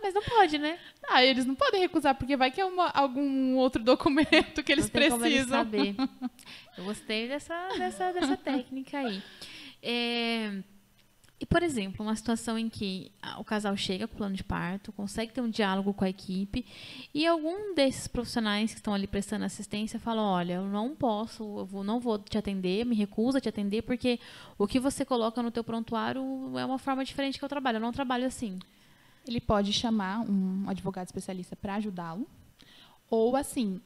Mas não pode, né? Ah, eles não podem recusar, porque vai que é uma- algum outro documento que eles como eles precisam. saber. *laughs* Eu gostei dessa, dessa, dessa técnica aí. É, e, por exemplo, uma situação em que o casal chega com o plano de parto, consegue ter um diálogo com a equipe, e algum desses profissionais que estão ali prestando assistência fala, olha, eu não posso, eu vou- não vou te atender, me recuso a te atender, porque o que você coloca no teu prontuário é uma forma diferente que eu trabalho. Eu não trabalho assim. Ele pode chamar um advogado especialista para ajudá-lo. Ou assim,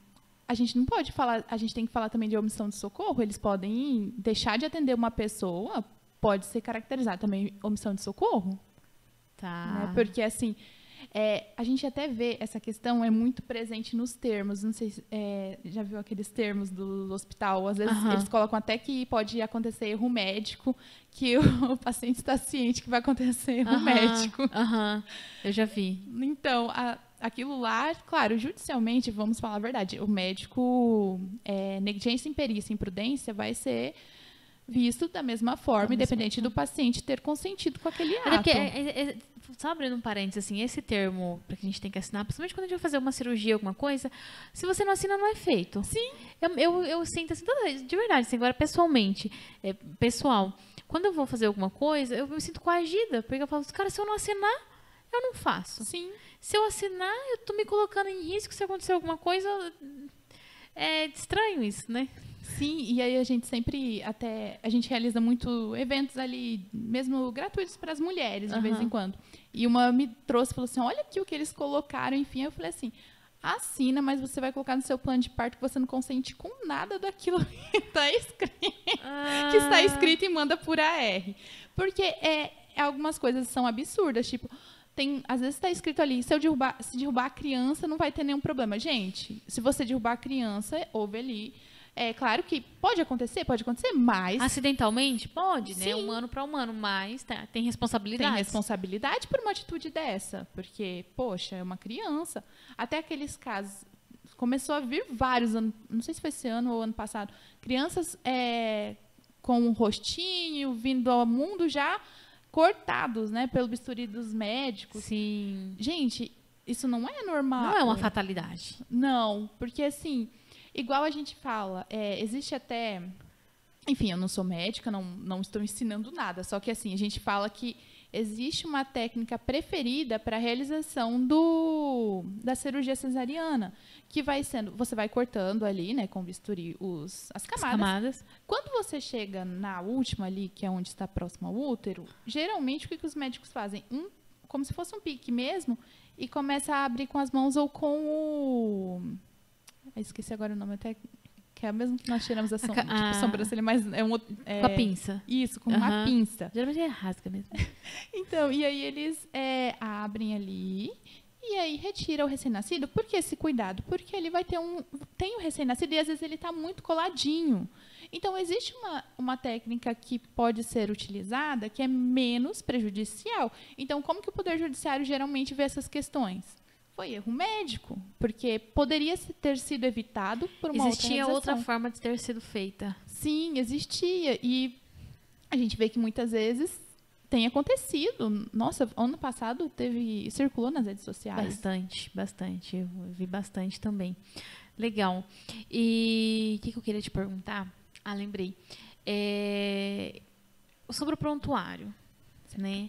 a gente não pode falar, a gente tem que falar também de omissão de socorro. Eles podem deixar de atender uma pessoa, pode ser caracterizado também omissão de socorro. Tá. né? Porque, assim, é, a gente até vê essa questão é muito presente nos termos. Não sei se é, já viu aqueles termos do hospital. Às vezes Aham. eles colocam até que pode acontecer erro médico, que o, *laughs* paciente está ciente que vai acontecer erro Aham, médico. Aham, eu já vi. Então, a- aquilo lá, claro, judicialmente, vamos falar a verdade, o médico, é, negligência, imperícia e imprudência vai ser visto da mesma forma, Da mesma independente do paciente ter consentido com aquele Até ato. porque, é, é, é, só abrindo um parênteses, assim, esse termo que a gente tem que assinar, principalmente quando a gente vai fazer uma cirurgia, alguma coisa, se você não assina, não é feito. Sim. Eu, eu, eu sinto assim, de verdade, assim, agora pessoalmente, é, pessoal, quando eu vou fazer alguma coisa, eu me sinto coagida, porque eu falo, cara, se eu não assinar, eu não faço. Sim. Se eu assinar, eu tô me colocando em risco se acontecer alguma coisa. É estranho isso, né? Sim, e aí a gente sempre até a gente realiza muito eventos ali, mesmo gratuitos para as mulheres de vez Aham. em quando. E uma me trouxe e falou assim: "Olha aqui o que eles colocaram". Enfim, eu falei assim: "Assina, mas você vai colocar no seu plano de parto que você não consente com nada daquilo *laughs* que está escrito, que está escrito e manda por AR". Porque é, é algumas coisas são absurdas, tipo tem, às vezes está escrito ali, se eu derrubar, se derrubar a criança, não vai ter nenhum problema. Gente, se você derrubar a criança, houve ali. É claro que pode acontecer, pode acontecer, mas Acidentalmente? Pode, né? Sim. Humano para humano, mas tá, tem tem responsabilidade. responsabilidade por uma atitude dessa. Porque, poxa, é uma criança. Até aqueles casos. Começou a vir vários, anos, não sei se foi esse ano ou ano passado, crianças é, com um rostinho vindo ao mundo já cortados, né, pelo bisturi dos médicos. Sim. Gente, isso não é normal. Não é uma fatalidade. Não, porque assim, igual a gente fala, é, existe até. Enfim, eu não sou médica, não, não estou ensinando nada, só que assim, a gente fala que existe uma técnica preferida para a realização do, da cirurgia cesariana, que vai sendo, você vai cortando ali, né, com bisturi, os, as As camadas. camadas. Quando você chega na última ali, que é onde está próximo ao útero, geralmente o que, que os médicos fazem? Um, como se fosse um pique mesmo, e começa a abrir com as mãos ou com o. Ah, esqueci agora o nome, até. Que é o mesmo que nós tiramos a, som, ca- tipo, a- sobrancelha, mas é um outro. é- Com a pinça. Isso, com uma Aham. pinça. Geralmente é rasga mesmo. *laughs* Então, e aí eles é, abrem ali e aí retira o recém-nascido. Por que esse cuidado? Porque ele vai ter um. Tem o recém-nascido e às vezes ele está muito coladinho. Então, existe uma, uma técnica que pode ser utilizada que é menos prejudicial. Então, como que o Poder Judiciário geralmente vê essas questões? Foi erro médico, porque poderia ter sido evitado por uma Existia outra outra forma de ter sido feita. Sim, existia. E a gente vê que muitas vezes tem acontecido. Nossa, ano passado teve. circulou nas redes sociais. Bastante, bastante. Eu vi bastante também. Legal. E o que, que eu queria te perguntar? Ah, lembrei. É, Sobre o prontuário, né?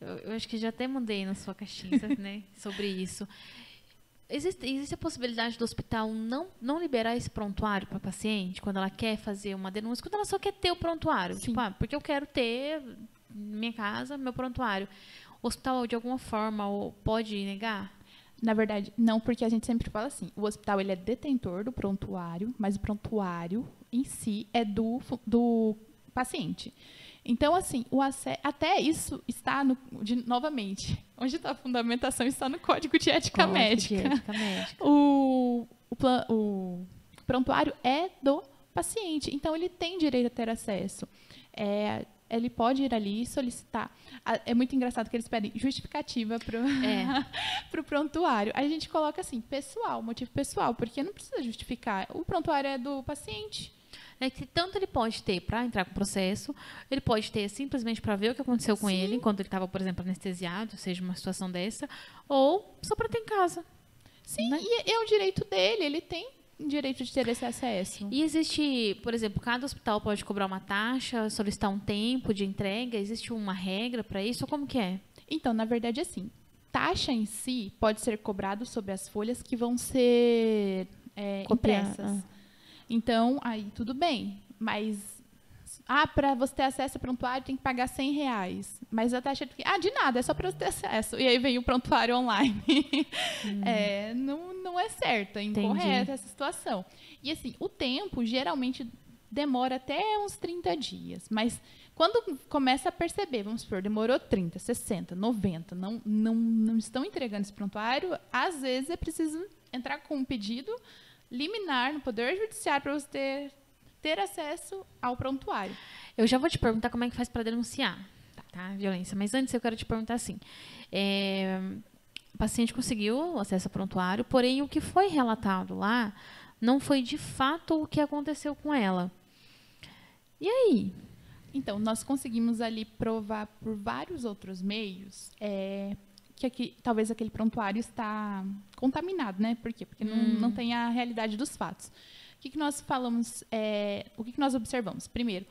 Eu, eu acho que já até mandei na sua caixinha, né? *laughs* Sobre isso. Existe, existe a possibilidade do hospital não, não liberar esse prontuário para a paciente quando ela quer fazer uma denúncia, quando ela só quer ter o prontuário. Sim. Tipo, ah, porque eu quero ter na minha casa meu prontuário. O hospital, de alguma forma, pode negar? Na verdade, não, porque a gente sempre fala assim: o hospital ele é detentor do prontuário, mas o prontuário em si é do, do paciente. Então, assim, o ace- até isso está no, de- novamente, onde está a fundamentação está no Código de Ética Código de Médica. ética médica. *laughs* O, o, plan- o prontuário é do paciente, então ele tem direito a ter acesso. É, ele pode ir ali e solicitar. É muito engraçado que eles pedem justificativa para É. *laughs* o prontuário. A gente coloca assim, pessoal, motivo pessoal, porque não precisa justificar. O prontuário é do paciente. É que tanto ele pode ter para entrar com o processo, ele pode ter simplesmente para ver o que aconteceu com Sim. ele enquanto ele estava, por exemplo, anestesiado, seja uma situação dessa, ou só para ter em casa. Sim, Né? e é o direito dele, ele tem direito de ter esse acesso. E existe, por exemplo, cada hospital pode cobrar uma taxa, solicitar um tempo de entrega, existe uma regra para isso, ou como que é? Então, na verdade, assim, taxa em si pode ser cobrado sobre as folhas que vão ser é, impressas. Então, aí tudo bem, mas ah, para você ter acesso ao prontuário tem que pagar 100 reais. Mas a taxa de? Ah, de nada, é só para você ter acesso. E aí vem o prontuário online. *laughs* É, não, não é certa, é incorreta Entendi. essa situação. E assim, o tempo geralmente demora até uns 30 dias. Mas quando começa a perceber, vamos supor, demorou 30, 60, 90, não, não, não estão entregando esse prontuário, às vezes é preciso entrar com um pedido liminar no Poder Judiciário para você ter, ter acesso ao prontuário. Eu já vou te perguntar como é que faz para denunciar, tá? A violência. Mas antes eu quero te perguntar assim: é, o paciente conseguiu acesso ao prontuário, porém o que foi relatado lá não foi de fato o que aconteceu com ela. E aí? Então, nós conseguimos ali provar por vários outros meios é, que aqui, talvez aquele prontuário está contaminado, né? Por quê? Porque não, não tem a realidade dos fatos. O que, que nós falamos, é, o que, que nós observamos? Primeiro,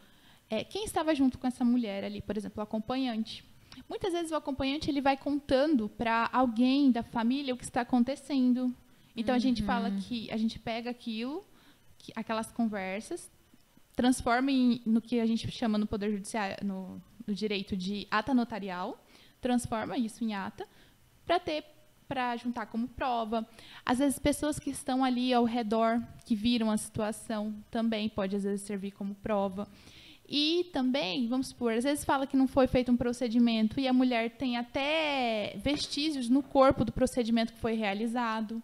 é, quem estava junto com essa mulher ali, por exemplo, o acompanhante. Muitas vezes o acompanhante ele vai contando para alguém da família o que está acontecendo. Então a gente fala que a gente pega aquilo que, aquelas conversas, transforma em, no que a gente chama no Poder Judiciário, no, no direito de ata notarial, transforma isso em ata, para ter para juntar como prova. Às vezes, pessoas que estão ali ao redor, que viram a situação, também pode, às vezes, servir como prova. E também, vamos supor, às vezes fala que não foi feito um procedimento e a mulher tem até vestígios no corpo do procedimento que foi realizado.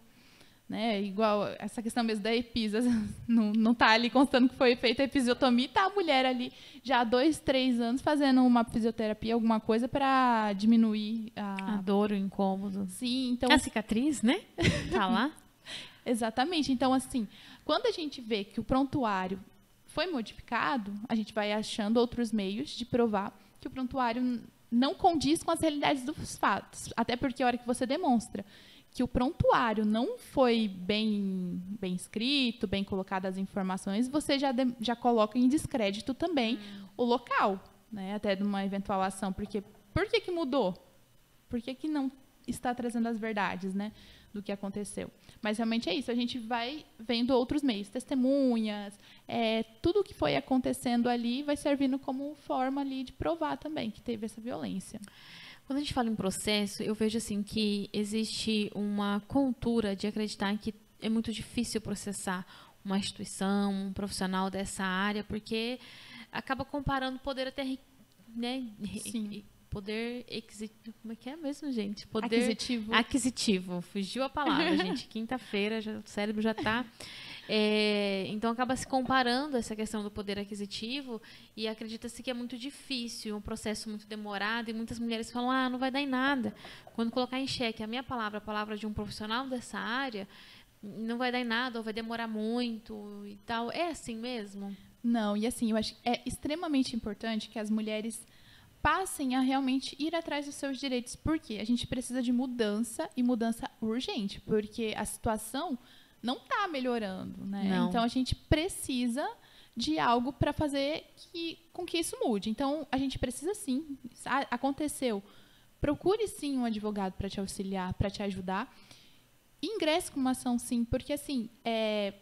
Né? Igual essa questão mesmo da episa, *laughs* não está ali constando que foi feita a episiotomia, está a mulher ali já há dois, três anos fazendo uma fisioterapia, alguma coisa para diminuir a... a... dor, o incômodo. Sim, então a cicatriz, né? *laughs* Tá lá. Exatamente. Então, assim, quando a gente vê que o prontuário foi modificado, a gente vai achando outros meios de provar que o prontuário não condiz com as realidades dos fatos. Até porque a hora que você demonstra que o prontuário não foi bem, bem escrito, bem colocadas as informações, você já, de, já coloca em descrédito também hum. o local, né? até de uma eventual ação. Porque, por que, que mudou? Por que, que não está trazendo as verdades né, do que aconteceu? Mas realmente é isso, a gente vai vendo outros meios, testemunhas, é, tudo o que foi acontecendo ali vai servindo como forma ali de provar também que teve essa violência. Quando a gente fala em processo, eu vejo assim que existe uma cultura de acreditar que é muito difícil processar uma instituição, um profissional dessa área, porque acaba comparando poder até né, Sim. poder aquisitivo, como é que é mesmo, gente? Poder aquisitivo. Aquisitivo. Fugiu a palavra, *laughs* gente. Quinta-feira, o cérebro já está é, então acaba se comparando essa questão do poder aquisitivo e acredita-se que é muito difícil, um processo muito demorado e muitas mulheres falam, ah, não vai dar em nada. Quando colocar em xeque a minha palavra, a palavra de um profissional dessa área, não vai dar em nada ou vai demorar muito e tal. É assim mesmo? Não, e assim, eu acho que é extremamente importante que as mulheres passem a realmente ir atrás dos seus direitos, porque a gente precisa de mudança e mudança urgente, porque a situação não está melhorando, né? Não. Então a gente precisa de algo para fazer que, com que isso mude. Então a gente precisa sim. Aconteceu. Procure sim um advogado para te auxiliar, para te ajudar. ingresse com uma ação sim, porque assim, é,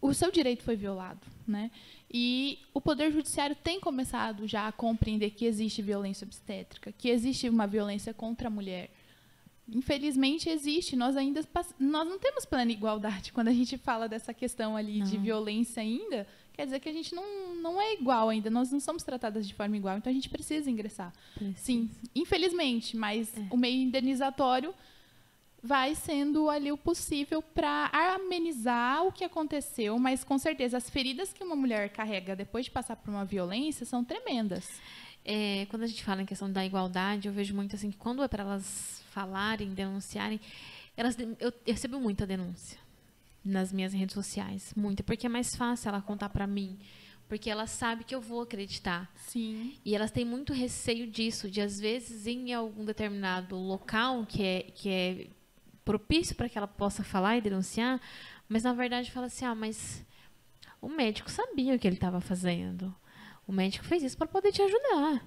o seu direito foi violado, né? E o Poder Judiciário tem começado já a compreender que existe violência obstétrica, que existe uma violência contra a mulher, infelizmente existe. Nós ainda nós não temos plena igualdade quando a gente fala dessa questão ali não. de violência ainda. Quer dizer que a gente não, não é igual ainda, nós não somos tratadas de forma igual, então a gente precisa ingressar. Precisa. Sim, infelizmente, mas é. o meio indenizatório vai sendo ali o possível para amenizar o que aconteceu, mas com certeza as feridas que uma mulher carrega depois de passar por uma violência são tremendas. É, quando a gente fala em questão da igualdade, eu vejo muito assim que quando é para elas falarem, denunciarem, elas, eu, eu recebo muita denúncia nas minhas redes sociais, muita, porque é mais fácil ela contar para mim, porque ela sabe que eu vou acreditar. Sim. E elas têm muito receio disso, de às vezes em algum determinado local que é que é propício para que ela possa falar e denunciar, mas na verdade fala assim: "Ah, mas o médico sabia o que ele estava fazendo. O médico fez isso para poder te ajudar."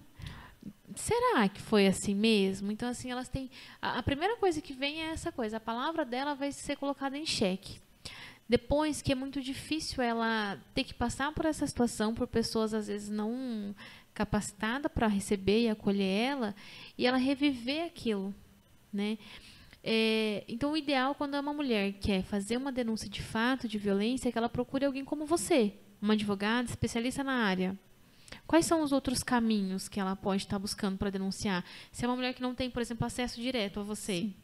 será que foi assim mesmo? Então, assim, elas têm. A, a, primeira coisa que vem é essa coisa: a palavra dela vai ser colocada em xeque. Depois, que é muito difícil ela ter que passar por essa situação, por pessoas às vezes não capacitadas para receber e acolher ela, e ela reviver aquilo, né? É, então, o ideal quando é uma mulher quer fazer uma denúncia de fato de violência é que ela procure alguém como você, uma advogada especialista na área, Quais são os outros caminhos que ela pode estar buscando para denunciar? Se é uma mulher que não tem, por exemplo, acesso direto a você. Sim.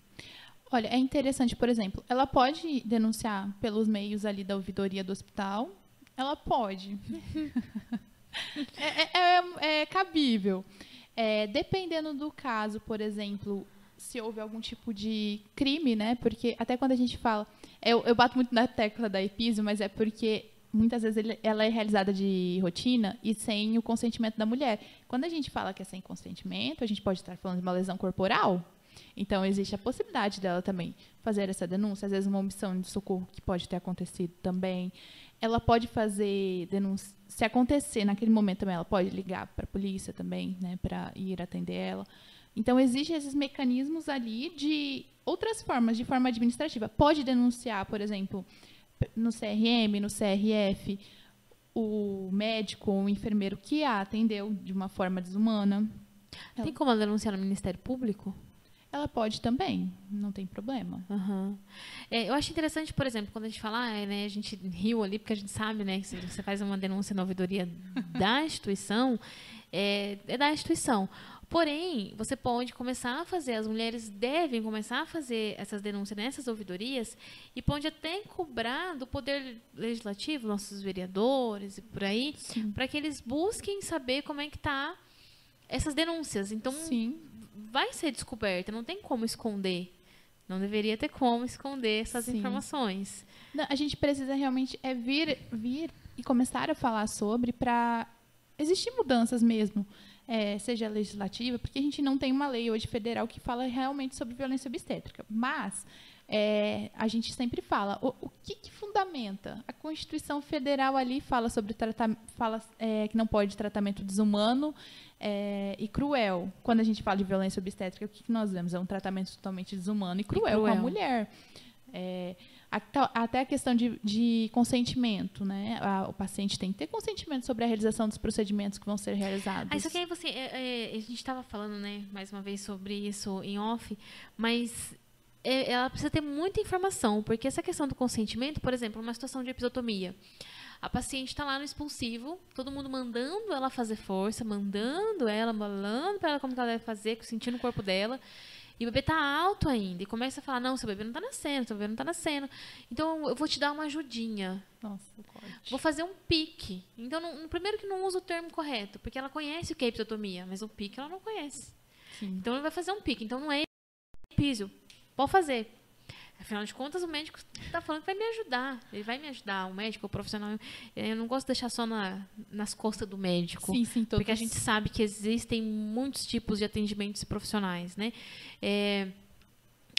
Olha, é interessante, por exemplo, ela pode denunciar pelos meios ali da ouvidoria do hospital. Ela pode. *laughs* é, é, é, é, cabível. É, dependendo do caso, por exemplo, se houve algum tipo de crime, né? Porque até quando a gente fala. Eu, eu bato muito na tecla da EPISO, mas é porque muitas vezes ele, ela é realizada de rotina e sem o consentimento da mulher. Quando a gente fala que é sem consentimento, a gente pode estar falando de uma lesão corporal. Então, existe a possibilidade dela também fazer essa denúncia, às vezes uma omissão de socorro que pode ter acontecido também. Ela pode fazer denúncia, se acontecer naquele momento também, ela pode ligar para a polícia também, né, para ir atender ela. Então, existem esses mecanismos ali de outras formas, de forma administrativa. Pode denunciar, por exemplo, no CRM, no CRF, o médico ou o enfermeiro que a atendeu de uma forma desumana. Tem como ela denunciar no Ministério Público? Ela pode também, não tem problema. Uhum. É, eu acho interessante, por exemplo, quando a gente fala, ah, né, a gente riu ali, porque a gente sabe, né, que se você faz uma denúncia na ouvidoria da instituição, é, é da instituição. Porém, você pode começar a fazer, as mulheres devem começar a fazer essas denúncias nessas ouvidorias e pode até cobrar do Poder Legislativo, nossos vereadores e por aí, para que eles busquem saber como é que está essas denúncias. Então, Sim. vai ser descoberta, não tem como esconder. Não deveria ter como esconder essas Sim. informações. Não, a gente precisa realmente é vir, vir e começar a falar sobre para existir mudanças mesmo, é, seja legislativa, porque a gente não tem uma lei hoje federal que fala realmente sobre violência obstétrica. Mas é, a gente sempre fala o, o que, que, fundamenta a Constituição Federal ali fala sobre tratamento, fala é, que não pode tratamento desumano é, e cruel. Quando a gente fala de violência obstétrica, o que, que nós vemos? É um tratamento totalmente desumano e cruel, e cruel. com a mulher. É, até a questão de, de consentimento, né? A, o paciente tem que ter consentimento sobre a realização dos procedimentos que vão ser realizados. Ah, isso aqui você, é, é, a gente estava falando, né, mais uma vez sobre isso em off, mas é, ela precisa ter muita informação, porque essa questão do consentimento, por exemplo, uma situação de episotomia, a paciente está lá no expulsivo, todo mundo mandando ela fazer força, mandando ela, falando para ela como ela deve fazer, sentindo o corpo dela. E o bebê está alto ainda. E começa a falar, não, seu bebê não está nascendo, seu bebê não está nascendo. Então, eu vou te dar uma ajudinha. Nossa, corte. Vou fazer um pique. Então, no, primeiro que não usa o termo correto, porque ela conhece o que é episiotomia, mas o pique ela não conhece. Sim. Então, ele vai fazer um pique. Então, não é piso. Pode fazer. Afinal de contas, o médico está falando que vai me ajudar. Ele vai me ajudar, o médico, o profissional. Eu não gosto de deixar só na, nas costas do médico. Sim, sim, todos. Porque a gente sabe que existem muitos tipos de atendimentos profissionais, né? É,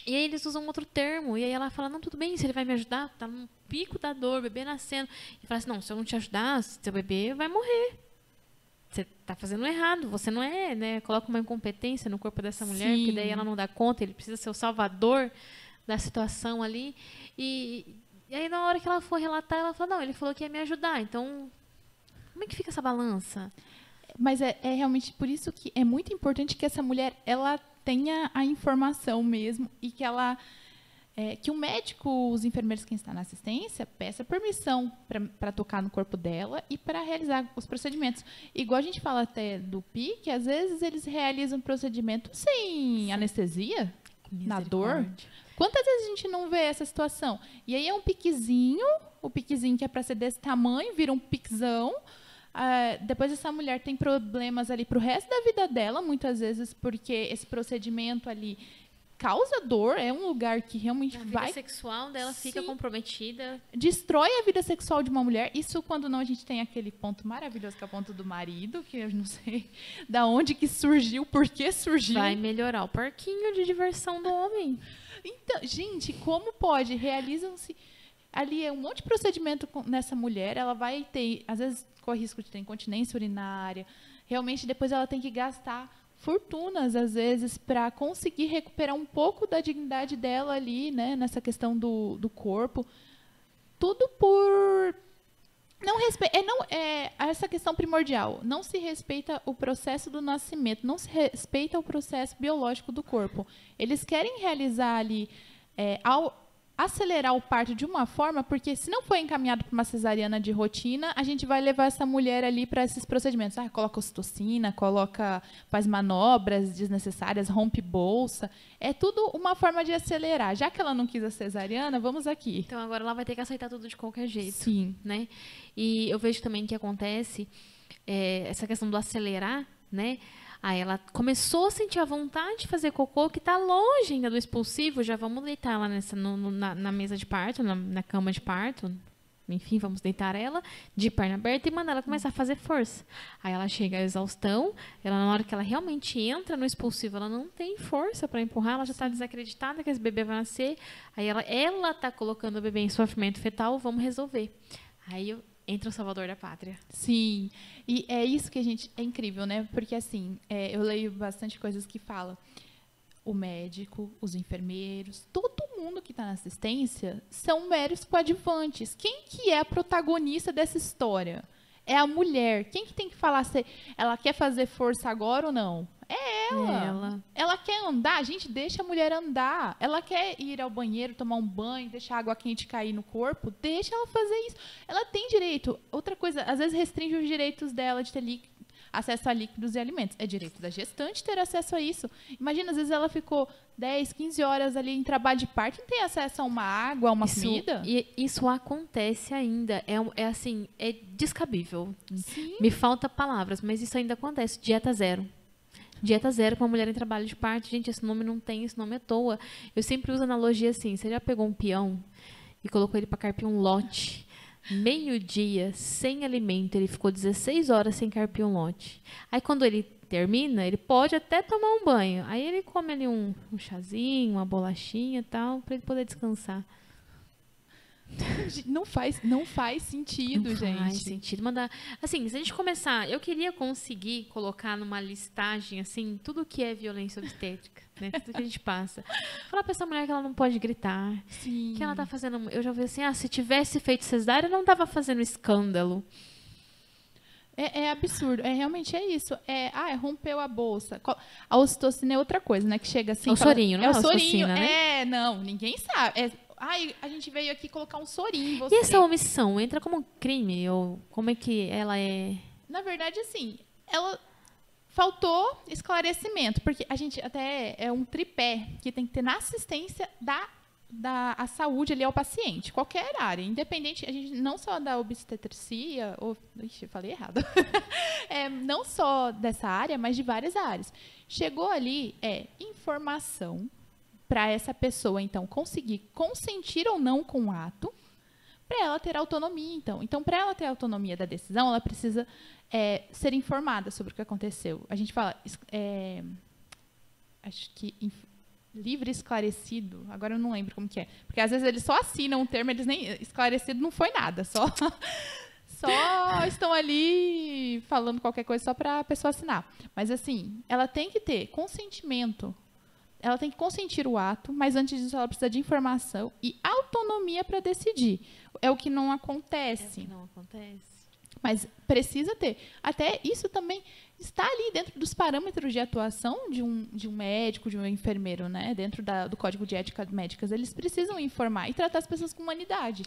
e aí eles usam outro termo. E aí ela fala, não, tudo bem, se ele vai me ajudar, tá no pico da dor, bebê nascendo. E fala assim, não, se eu não te ajudar, seu bebê vai morrer. Você está fazendo errado, você não é, né? Coloca uma incompetência no corpo dessa mulher, Sim. que daí ela não dá conta, ele precisa ser o salvador da situação ali. E, e aí, na hora que ela for relatar, ela falou: não, ele falou que ia me ajudar. Então, como é que fica essa balança? Mas é, é realmente por isso que é muito importante que essa mulher ela tenha a informação mesmo e que ela é, que o médico, os enfermeiros que estão na assistência, peça permissão para tocar no corpo dela e para realizar os procedimentos. Igual a gente fala até do PI, que às vezes eles realizam procedimento sem Sim. anestesia, na dor. Quantas vezes a gente não vê essa situação? E aí é um piquezinho, o piquezinho que é para ser desse tamanho, vira um piquezão. Uh, depois essa mulher tem problemas ali para o resto da vida dela, muitas vezes porque esse procedimento ali causa dor, é um lugar que realmente a vai. A vida sexual dela Sim. fica comprometida. Destrói a vida sexual de uma mulher. Isso quando não a gente tem aquele ponto maravilhoso que é o ponto do marido, que eu não sei *laughs* da onde que surgiu, por que surgiu. Vai melhorar o parquinho de diversão do homem. Então, gente, como pode? Realizam-se ali é um monte de procedimento nessa mulher, ela vai ter, às vezes corre risco de ter incontinência urinária. Realmente depois ela tem que gastar fortunas às vezes para conseguir recuperar um pouco da dignidade dela ali, né, nessa questão do, do corpo. Tudo por não respeita, é, não, é essa questão primordial. Não se respeita o processo do nascimento, não se respeita o processo biológico do corpo. Eles querem realizar ali, é, ao acelerar o parto de uma forma, porque se não for encaminhado para uma cesariana de rotina, a gente vai levar essa mulher ali para esses procedimentos. Ah, coloca ocitocina, coloca, faz manobras desnecessárias, rompe bolsa. É tudo uma forma de acelerar. Já que ela não quis a cesariana, vamos aqui. Então agora ela vai ter que aceitar tudo de qualquer jeito. Sim. Né? E eu vejo também que acontece é, essa questão do acelerar, né? Aí ela começou a sentir a vontade de fazer cocô, que está longe ainda do expulsivo. Já vamos deitar ela nessa, no, no, na, na, mesa de parto, na, na, cama de parto. Enfim, vamos deitar ela de perna aberta e mandar ela começar a fazer força. Aí ela chega à exaustão, ela na hora que ela realmente entra no expulsivo, ela não tem força para empurrar, ela já está desacreditada que esse bebê vai nascer. Aí ela ela está colocando o bebê em sofrimento fetal, vamos resolver. Aí eu, entra o salvador da pátria. Sim, e é isso que a gente é incrível, né? Porque assim, é, eu leio bastante coisas que falam o médico, os enfermeiros, todo mundo que está na assistência são meros coadjuvantes. Quem que é a protagonista dessa história? É a mulher. Quem que tem que falar se ela quer fazer força agora ou não? É ela. É ela. Ela quer andar, a gente deixa a mulher andar. Ela quer ir ao banheiro, tomar um banho, deixar a água quente cair no corpo, deixa ela fazer isso. Ela tem direito. Outra coisa, às vezes restringe os direitos dela de ter acesso a líquidos e alimentos. É direito da gestante ter acesso a isso. Imagina, às vezes ela ficou 10, 15 horas ali em trabalho de parto, não tem acesso a uma água, a uma isso, comida. E isso acontece ainda. É, é assim, é descabível. Sim. Me falta palavras, mas isso ainda acontece. Dieta zero. Dieta zero com uma mulher em trabalho de parto. Gente, esse nome não tem, esse nome é toa. Eu sempre uso analogia assim. Você já pegou um peão e colocou ele para carpir um lote? meio-dia, sem alimento, ele ficou 16 horas sem carpir um lote. Aí quando ele termina, ele pode até tomar um banho. Aí ele come ali um, um chazinho, uma bolachinha e tal, para ele poder descansar. *laughs* Não faz, não faz sentido, não gente. Faz sentido. Mandar. Assim, se a gente começar, eu queria conseguir colocar numa listagem, assim, tudo que é violência obstétrica, né? *laughs* Tudo que a gente passa. Falar pra essa mulher que ela não pode gritar. Sim. Que ela tá fazendo. Eu já vi assim, ah, se tivesse feito cesárea, não tava fazendo escândalo. É, é, absurdo. É realmente é isso. É, ah, rompeu a bolsa. A ocitocina é outra coisa, né? Que chega assim. É o fala, sorinho, não é? É o sorinho, né? É, não, ninguém sabe. É, ai, a gente veio aqui colocar um sorinho em você. E essa omissão entra como um crime? Ou como é que ela é. Na verdade, assim, ela faltou esclarecimento, porque a gente até é um tripé que tem que ter na assistência da da a saúde ali ao paciente, qualquer área, independente, a gente não só da obstetricia, ou, ixi, falei errado, *laughs* é, não só dessa área, mas de várias áreas. Chegou ali, é informação para essa pessoa, então, conseguir consentir ou não com o ato, para ela ter autonomia, então. Então, para ela ter autonomia da decisão, ela precisa é, ser informada sobre o que aconteceu. A gente fala, é, acho que livre esclarecido. Agora eu não lembro como que é. Porque às vezes eles só assinam um termo, eles nem. Esclarecido não foi nada, só. *laughs* Só estão ali falando qualquer coisa só para a pessoa assinar. Mas assim, ela tem que ter consentimento. Ela tem que consentir o ato, mas antes disso ela precisa de informação e autonomia para decidir. É o que não acontece. É o que não acontece. Mas precisa ter. Até isso também está ali dentro dos parâmetros de atuação de um, de um médico, de um enfermeiro, né? Dentro da, do Código de Ética Médicas. Eles precisam informar e tratar as pessoas com humanidade.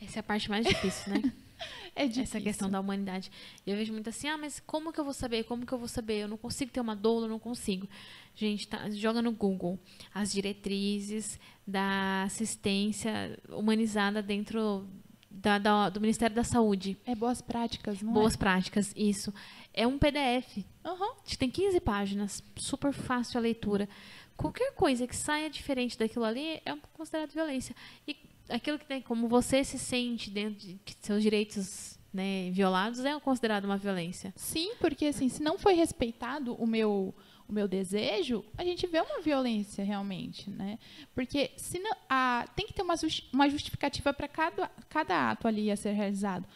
Essa é a parte mais difícil, né? *laughs* é difícil. Essa questão da humanidade. E eu vejo muito assim, ah, mas como que eu vou saber? Como que eu vou saber? Eu não consigo ter uma doula, eu não consigo. Gente, tá, joga no Google as diretrizes da assistência humanizada dentro da, da, do Ministério da Saúde. É boas práticas, não boas é? práticas, isso. É um PDF. Uhum. Tem 15 páginas, super fácil a leitura. Qualquer coisa que saia diferente daquilo ali é considerado violência. E aquilo que tem como você se sente dentro de seus direitos né, violados é considerado uma violência. Sim, porque assim, se não foi respeitado o meu o meu desejo, a gente vê uma violência realmente, né? Porque se não, a, tem que ter uma, uma justificativa para cada, cada ato ali a ser realizado.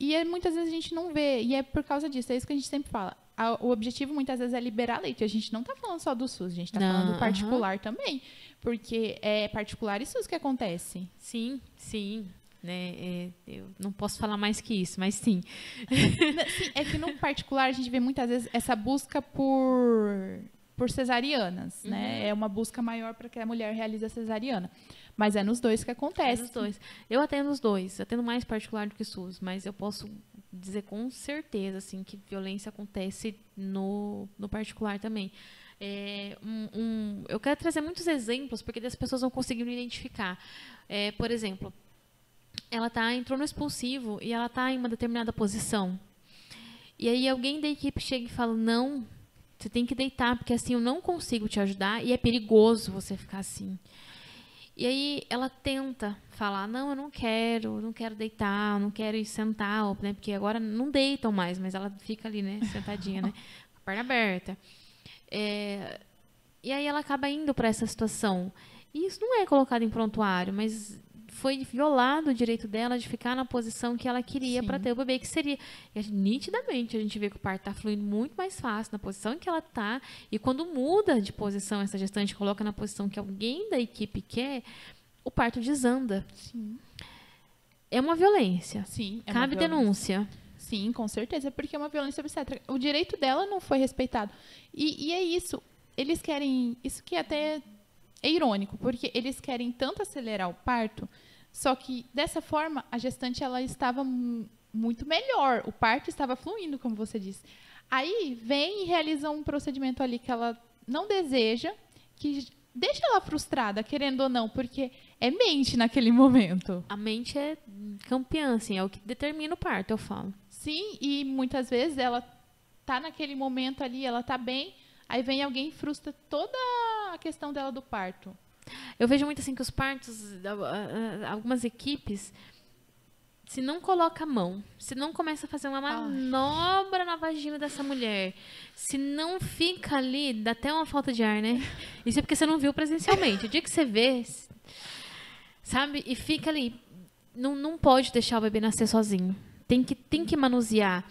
E é, muitas vezes a gente não vê, e é por causa disso, é isso que a gente sempre fala. A, o objetivo muitas vezes é liberar leite. A gente não está falando só do SUS, a gente está falando do particular também. Porque é particular e SUS que acontece. Sim, sim né? É, eu não posso falar mais que isso, mas sim. *laughs* sim. É que no particular a gente vê muitas vezes essa busca por por cesarianas, né? uhum. né? É uma busca maior para que a mulher realize a cesariana. Mas é nos dois que acontece. É nos dois. Eu atendo os dois. Atendo mais particular do que SUS, mas eu posso dizer com certeza assim que violência acontece no, no particular também. É, um, um, eu quero trazer muitos exemplos porque as pessoas vão conseguir identificar. É, por exemplo, ela tá entrou no expulsivo e ela tá em uma determinada posição. E aí alguém da equipe chega e fala: "Não, você tem que deitar, porque assim eu não consigo te ajudar e é perigoso você ficar assim". E aí ela tenta falar: "Não, eu não quero, não quero deitar, não quero ir sentar, né? Porque agora não deitam mais, mas ela fica ali, né, sentadinha, né, com a perna aberta". É, e aí ela acaba indo para essa situação. E isso não é colocado em prontuário, mas foi violado o direito dela de ficar na posição que ela queria para ter o bebê, que seria. E nitidamente a gente vê que o parto está fluindo muito mais fácil na posição que ela está. E quando muda de posição essa gestante, coloca na posição que alguém da equipe quer, o parto desanda. Sim. É uma violência. Sim. É Cabe violência. denúncia. Sim, com certeza, porque é uma violência obstétrica. O direito dela não foi respeitado. E, e é isso. Eles querem. Isso que até é irônico, porque eles querem tanto acelerar o parto, só que dessa forma a gestante ela estava muito melhor, o parto estava fluindo, como você disse. Aí vem e realiza um procedimento ali que ela não deseja, que deixa ela frustrada, querendo ou não, porque é mente naquele momento. A mente é campeã, assim, é o que determina o parto, eu falo. Sim, e muitas vezes ela tá naquele momento ali, ela tá bem, aí vem alguém e frustra toda questão dela do parto. Eu vejo muito assim que os partos, algumas equipes, se não coloca a mão, se não começa a fazer uma manobra Ai. na vagina dessa mulher, se não fica ali, dá até uma falta de ar, né? Isso é porque você não viu presencialmente. O dia que você vê, sabe? E fica ali, não, não pode deixar o bebê nascer sozinho. Tem que, tem que manusear.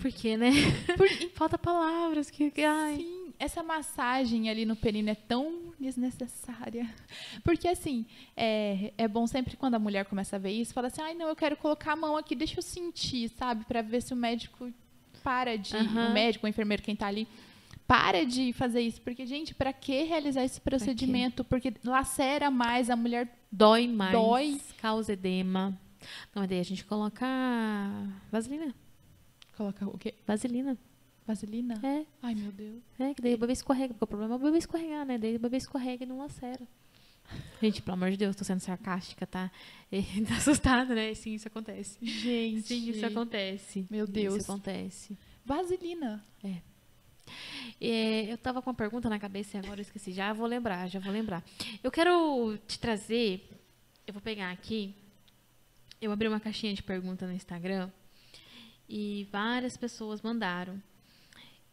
Por quê, né? Por, *laughs* falta palavras. Que, ai. Sim, essa massagem ali no perino é tão desnecessária. *laughs* Porque, assim, é, é bom sempre quando a mulher começa a ver isso, fala assim, ai, não, eu quero colocar a mão aqui, deixa eu sentir, sabe? para ver se o médico para de... Uhum. O médico, o enfermeiro, quem tá ali para de fazer isso, porque gente, para que realizar esse procedimento? Porque lacera mais, a mulher dói mais, dói, causa edema. Não, daí a gente coloca vaselina. Coloca o quê? Vaselina. Vaselina? É. Ai, meu Deus. É, que daí o bebê escorrega, porque o problema é o bebê escorregar, né? Daí o bebê escorrega e não lacera. Gente, pelo amor de Deus, tô sendo sarcástica, tá? E, *laughs* tá assustada, né? Sim, isso acontece. Gente. Sim, isso acontece. Meu Deus. Isso acontece. Vaselina. É. é. Eu tava com uma pergunta na cabeça e agora eu esqueci. Já vou lembrar, já vou lembrar. Eu quero te trazer. Eu vou pegar aqui eu abri uma caixinha de pergunta no Instagram e várias pessoas mandaram.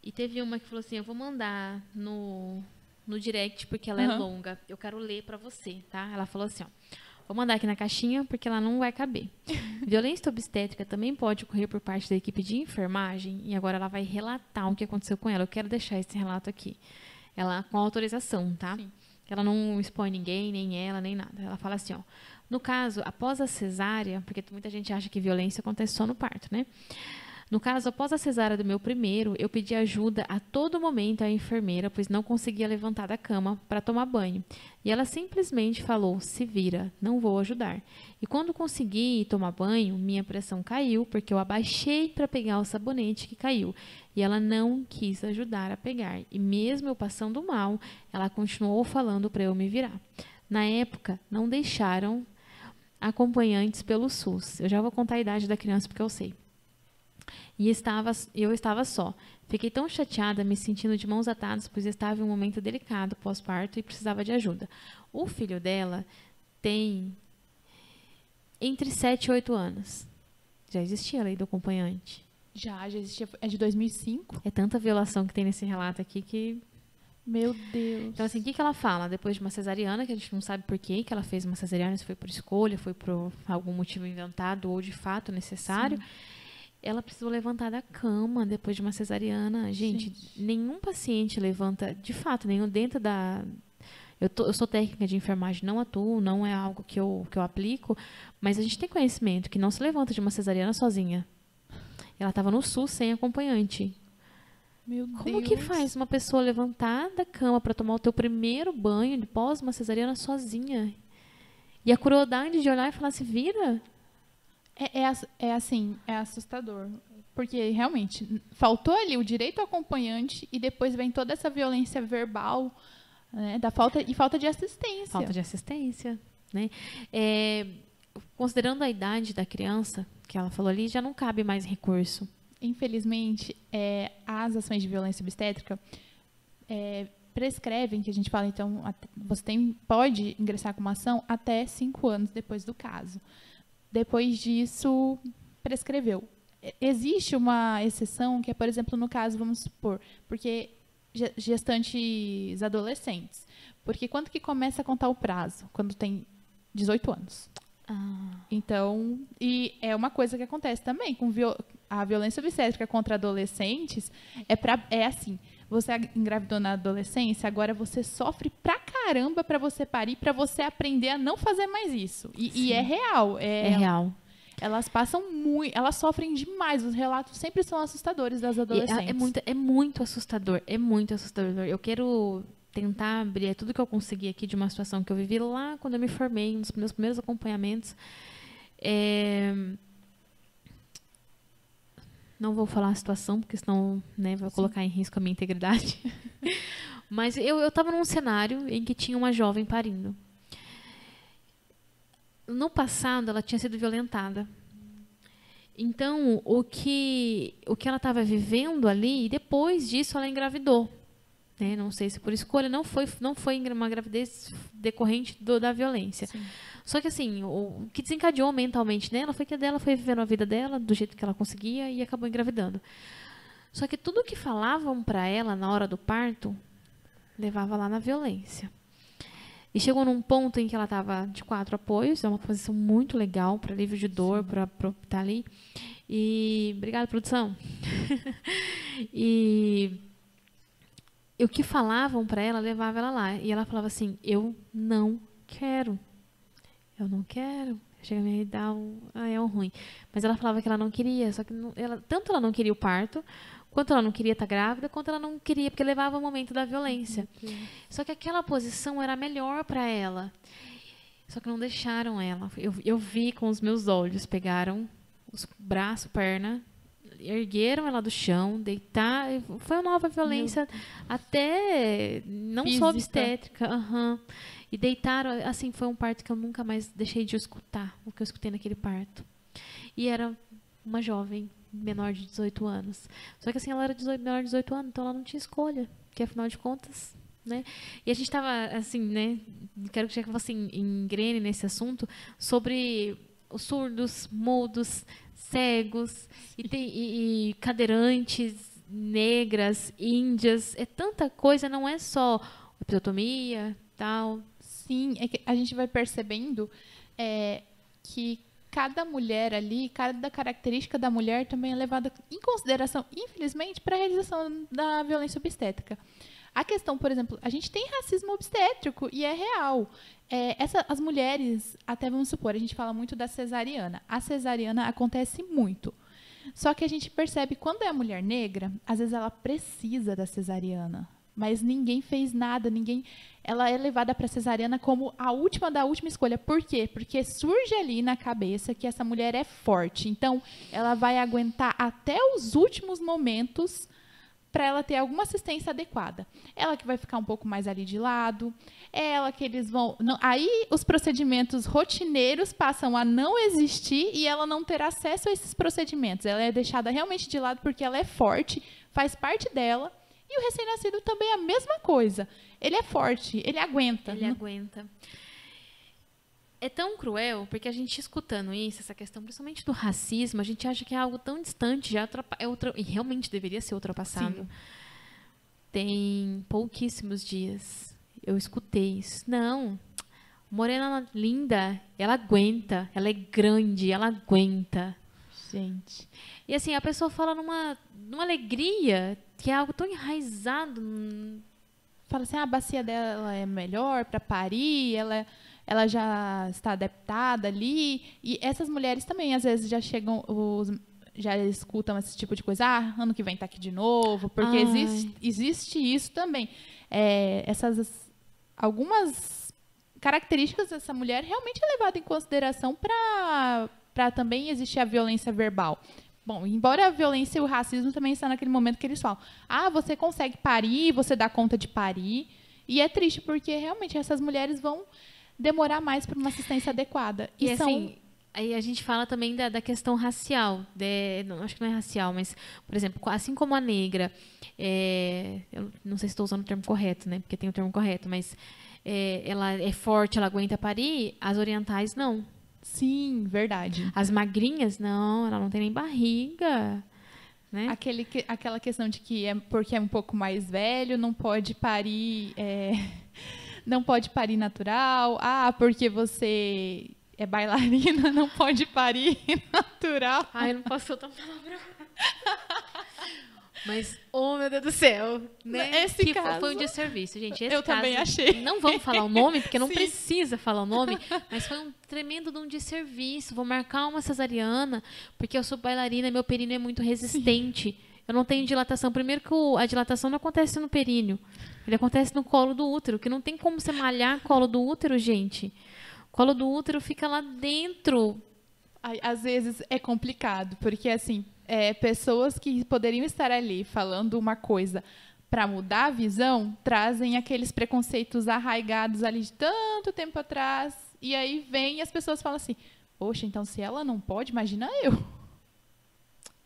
E teve uma que falou assim: Eu vou mandar no, no direct porque ela uhum. é longa. Eu quero ler para você, tá? Ela falou assim: ó, Vou mandar aqui na caixinha porque ela não vai caber. *laughs* Violência obstétrica também pode ocorrer por parte da equipe de enfermagem e agora ela vai relatar o que aconteceu com ela. Eu quero deixar esse relato aqui. Ela com autorização, tá? Sim. Ela não expõe ninguém, nem ela, nem nada. Ela fala assim, ó: no caso, após a cesárea, porque muita gente acha que violência acontece só no parto, né? No caso, após a cesárea do meu primeiro, eu pedi ajuda a todo momento à enfermeira, pois não conseguia levantar da cama para tomar banho. E ela simplesmente falou: se vira, não vou ajudar. E quando consegui tomar banho, minha pressão caiu, porque eu abaixei para pegar o sabonete que caiu. E ela não quis ajudar a pegar. E mesmo eu passando mal, ela continuou falando para eu me virar. Na época, não deixaram acompanhantes pelo SUS. Eu já vou contar a idade da criança porque eu sei. E estava, eu estava só. Fiquei tão chateada, me sentindo de mãos atadas, pois estava em um momento delicado pós-parto e precisava de ajuda. O filho dela tem entre 7 e 8 anos. Já existia a lei do acompanhante. Já, já existia. É de 2005. É tanta violação que tem nesse relato aqui que meu Deus. Então, assim, o que, que ela fala? Depois de uma cesariana, que a gente não sabe por que ela fez uma cesariana, se foi por escolha, foi por algum motivo inventado ou de fato necessário. Sim. Ela precisou levantar da cama depois de uma cesariana. Gente, gente, nenhum paciente levanta, de fato, nenhum dentro da. Eu, tô, eu sou técnica de enfermagem, não atuo, não é algo que eu, que eu aplico, mas a gente tem conhecimento que não se levanta de uma cesariana sozinha. Ela estava no SUS sem acompanhante. Meu Como Deus. que faz uma pessoa levantar da cama para tomar o teu primeiro banho pós uma cesariana sozinha? E a crueldade de olhar e falar assim, vira? É, é, é assim, é assustador. Porque realmente faltou ali o direito ao acompanhante e depois vem toda essa violência verbal, né, da falta e falta de assistência. Falta de assistência, né? É, considerando a idade da criança que ela falou ali, já não cabe mais recurso infelizmente, é, as ações de violência obstétrica é, prescrevem, que a gente fala, então, você tem, pode ingressar com uma ação até cinco anos depois do caso. Depois disso, prescreveu. Existe uma exceção, que é, por exemplo, no caso, vamos supor, porque gestantes adolescentes. Porque quando que começa a contar o prazo? Quando tem 18 anos. Ah, Então, e é uma coisa que acontece também com viol- a violência obstétrica contra adolescentes. É, pra, é assim, você engravidou na adolescência, agora você sofre pra caramba pra você parir, pra você aprender a não fazer mais isso. E, e é real. é É, real. Elas passam muito, elas sofrem demais. Os relatos sempre são assustadores das é- adolescentes. É, muito, é muito assustador, é muito assustador. Eu quero tentar abrir tudo que eu consegui aqui de uma situação que eu vivi lá quando eu me formei, nos meus primeiros acompanhamentos. É, Não vou falar a situação, porque senão né, vai colocar em risco a minha integridade. *laughs* Mas eu estava num cenário em que tinha uma jovem parindo. No passado, ela tinha sido violentada. Então, o que, o que ela estava vivendo ali, e depois disso ela engravidou. Né? Não sei se por escolha, não foi, não foi uma gravidez decorrente do- da violência. Sim. Só que assim, o, que desencadeou mentalmente nela foi que dela foi vivendo a vida dela do jeito que ela conseguia e acabou engravidando. Só que tudo que falavam para ela na hora do parto levava lá na violência. E chegou num ponto em que ela estava de quatro apoios, é uma posição muito legal para alívio de dor, para estar ali. E obrigada, produção. *laughs* e o que falavam para ela levava ela lá. E ela falava assim: Eu não quero. Eu não quero. Chega a me dar um. Ah, é um ruim. Mas ela falava que ela não queria. Só que não- ela, tanto ela não queria o parto, quanto ela não queria estar grávida, quanto ela não queria, porque levava o momento da violência. Só que aquela posição era melhor para ela. Só que não deixaram ela. Eu, eu vi com os meus olhos, pegaram os braços, perna, ergueram ela do chão, deitar. Foi uma nova violência, até não Física. só obstétrica. aham. E deitaram, assim, foi um parto que eu nunca mais deixei de escutar, o que eu escutei naquele parto. E era uma jovem, menor de 18 anos. Só que assim, ela era 18, menor de 18 anos, então ela não tinha escolha, que afinal de contas, né? E a gente estava assim, né? Quero que você engrene nesse assunto sobre os surdos, mudos, cegos e, tem- e- e cadeirantes, negras, índias, é tanta coisa, não é só episiotomia, tal. Sim, é que a gente vai percebendo é, que cada mulher ali, cada característica da mulher também é levada em consideração, infelizmente, para a realização da violência obstétrica. A questão, por exemplo, a gente tem racismo obstétrico e é real. É, essa, as mulheres, até vamos supor, a gente fala muito da cesariana. A cesariana acontece muito. Só que a gente percebe quando é a mulher negra, às vezes ela precisa da cesariana, mas ninguém fez nada, ninguém. Ela é levada para cesariana como a última da última escolha. Por quê? Porque surge ali na cabeça que essa mulher é forte. Então, ela vai aguentar até os últimos momentos para ela ter alguma assistência adequada. Ela que vai ficar um pouco mais ali de lado, ela que eles vão. não- aí os procedimentos rotineiros passam a não existir e ela não ter acesso a esses procedimentos. Ela é deixada realmente de lado porque ela é forte, faz parte dela. E o recém-nascido também é a mesma coisa. Ele é forte, ele aguenta. Ele aguenta. É tão cruel, porque a gente escutando isso, essa questão, principalmente do racismo, a gente acha que é algo tão distante, já é ultra- e realmente deveria ser ultrapassado. Sim. Tem pouquíssimos dias eu escutei isso. Não, morena linda, ela aguenta, ela é grande, ela aguenta. Gente. E assim, a pessoa fala numa, numa alegria que é algo tão enraizado. Fala assim, ah, a bacia dela é melhor para parir, ela, ela já está adaptada ali. E essas mulheres também, às vezes, já chegam, os, já escutam esse tipo de coisa. Ah, ano que vem tá aqui de novo. Porque Ai. existe, existe isso também. É, essas, algumas características dessa mulher realmente é levada em consideração para também existir a violência verbal. Bom, embora a violência e o racismo também está naquele momento que eles falam: ah, você consegue parir, você dá conta de parir. E é triste porque realmente essas mulheres vão demorar mais para uma assistência adequada. E, E, são assim, aí a gente fala também da, da questão racial. de- não, acho que não é racial, mas, por exemplo, assim como a negra, é, eu não sei se estou usando o termo correto, né? Porque tem o termo correto, mas é, ela é forte, ela aguenta parir, as orientais não. sim, verdade. As magrinhas, não, ela não tem nem barriga. Né? Aquele que- aquela questão de que é porque é um pouco mais velho, não pode parir. é, não pode parir natural. Ah, porque você é bailarina, *laughs* não pode parir *laughs* natural. Ai, eu não posso soltar palavra. Mas, oh meu Deus do céu, né? Esse que caso, foi um desserviço, gente. Esse eu caso, também achei. Não vamos falar o nome, porque não *laughs* Sim. precisa falar o nome, mas foi um tremendo de um desserviço. Vou marcar uma cesariana, porque eu sou bailarina, meu períneo é muito resistente. Eu não tenho dilatação. Primeiro que a dilatação não acontece no períneo. Ele acontece no colo do útero, que não tem como você malhar colo do útero, gente. O colo do útero fica lá dentro. Às vezes é complicado, porque assim, é, pessoas que poderiam estar ali falando uma coisa para mudar a visão, trazem aqueles preconceitos arraigados ali de tanto tempo atrás, e aí vem e as pessoas falam assim: Poxa, então se ela não pode, imagina eu.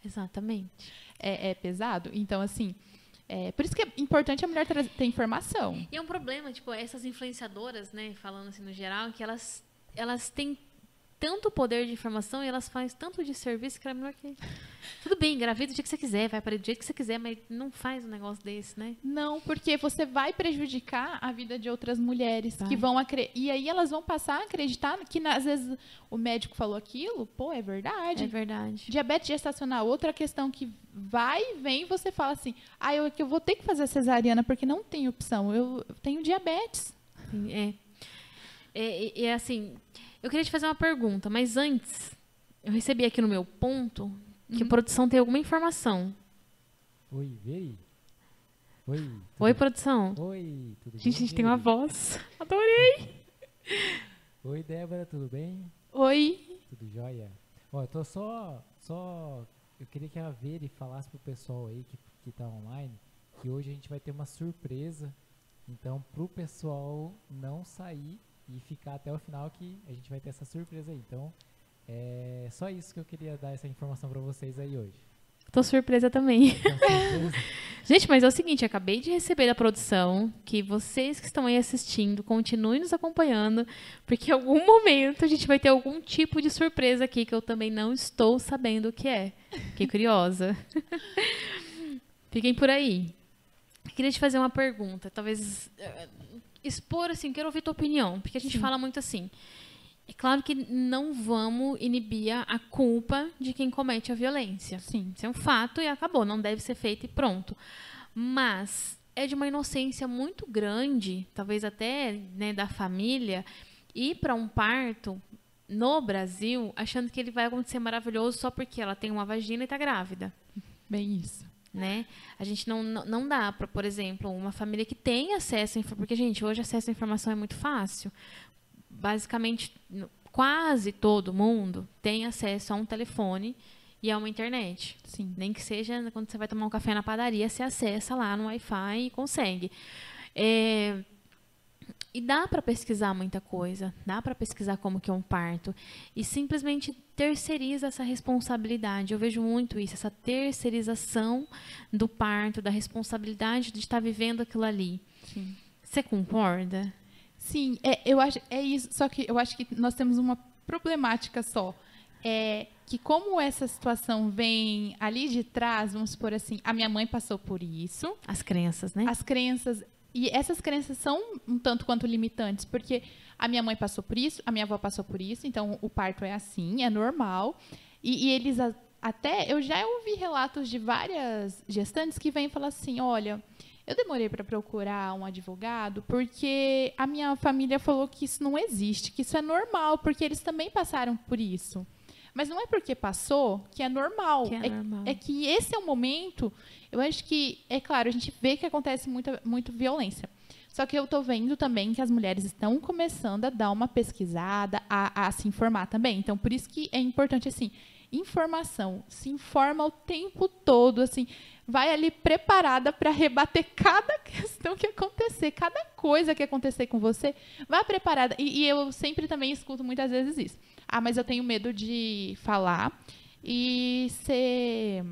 Exatamente. É, é pesado? Então, assim, é, por isso que é importante a mulher ter informação. E é um problema, tipo, essas influenciadoras, né, falando assim no geral, que elas, elas têm tanto poder de informação e elas fazem tanto de serviço que é melhor que. Tudo bem, engravida do dia que você quiser, vai para do jeito que você quiser, mas não faz um negócio desse, né? Não, porque você vai prejudicar a vida de outras mulheres Vai. que vão acre- e aí elas vão passar a acreditar que às vezes o médico falou aquilo, pô, é verdade. É verdade. Diabetes gestacional, outra questão que vai e vem, você fala assim: "Ah, eu, que eu vou ter que fazer cesariana porque não tem opção. Eu tenho diabetes". Sim, É. É, e é assim, eu queria te fazer uma pergunta, mas antes, eu recebi aqui no meu ponto que a produção tem alguma informação. Oi, Veri. Oi. Oi, produção. Oi, tudo Gente, a bem? gente tem uma voz. *laughs* Adorei. Oi, Débora, tudo bem? Oi. Tudo jóia? Ó, eu tô só, só, eu queria que a Veri falasse pro pessoal aí que, que tá online, que hoje a gente vai ter uma surpresa, então pro pessoal não sair e ficar até o final que a gente vai ter essa surpresa aí, então é só isso que eu queria dar essa informação pra vocês aí hoje. Tô surpresa também. Então? *laughs* Gente, mas é o seguinte, acabei de receber da produção que vocês que estão aí assistindo continuem nos acompanhando, porque em algum momento a gente vai ter algum tipo de surpresa aqui que eu também não estou sabendo o que é. Fiquei curiosa. *laughs* Fiquem por aí. Queria te fazer uma pergunta, talvez eh, expor assim, quero ouvir tua opinião, porque a gente Sim. fala muito assim. É claro que não vamos inibir a culpa de quem comete a violência. Sim. Isso é um fato e acabou, não deve ser feito e pronto. Mas é de uma inocência muito grande, talvez até né, da família, ir para um parto no Brasil achando que ele vai acontecer maravilhoso só porque ela tem uma vagina e está grávida. Bem isso. Né? A gente não, não, dá para, por exemplo, uma família que tem acesso informação, porque, gente, hoje acesso à informação é muito fácil. Basicamente, quase todo mundo tem acesso a um telefone e a uma internet. Sim. Nem que seja quando você vai tomar um café na padaria, você acessa lá no Wi-Fi e consegue. É, E dá para pesquisar muita coisa, dá para pesquisar como que é um parto e simplesmente terceiriza essa responsabilidade. Eu vejo muito isso, essa terceirização do parto, da responsabilidade de estar vivendo aquilo ali. Sim. Você concorda? Sim, é, eu acho, é isso. Só que eu acho que nós temos uma problemática só. É que como essa situação vem ali de trás, vamos supor assim, a minha mãe passou por isso, As crenças, né? as crenças e essas crenças são um tanto quanto limitantes, porque a minha mãe passou por isso, a minha avó passou por isso, então o parto é assim, é normal. E, e eles a- até eu já ouvi relatos de várias gestantes que vêm falar assim, olha, eu demorei para procurar um advogado porque a minha família falou que isso não existe, que isso é normal, porque eles também passaram por isso. Mas não é porque passou que é normal. Que é normal. é que esse é o momento. Eu acho que, é claro, a gente vê que acontece muita, muito violência. Só que eu tô vendo também que as mulheres estão começando a dar uma pesquisada, a, a se informar também. Então, por isso que é importante, assim, informação. Se informa o tempo todo, assim. Vai ali preparada para rebater cada *laughs* questão que acontecer, cada coisa que acontecer com você. Vá preparada. E, e eu sempre também escuto muitas vezes isso. Ah, mas eu tenho medo de falar e ser,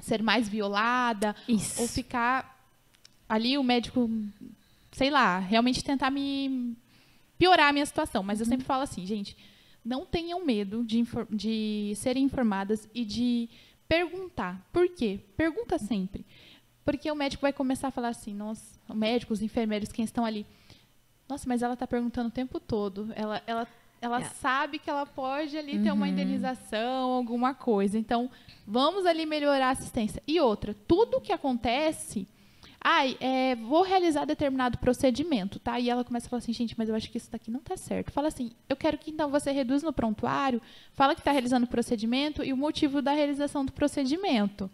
ser mais violada Isso. ou ficar ali o médico, sei lá, realmente tentar me piorar a minha situação. Mas eu sempre falo assim, gente, não tenham medo de, de serem informadas e de perguntar. Por quê? Pergunta sempre. Porque o médico vai começar a falar assim, nós, o médico, os enfermeiros, quem estão ali, Nossa, mas ela tá perguntando o tempo todo. Ela, ela, ela É. sabe que ela pode ali ter uma Uhum. indenização, alguma coisa. Então, vamos ali melhorar a assistência. E outra, tudo que acontece. Ai, é, vou realizar determinado procedimento, tá? E ela começa a falar assim, gente, mas eu acho que isso daqui não tá certo. Fala assim, eu quero que então você reduza no prontuário, fala que está realizando o procedimento e o motivo da realização do procedimento.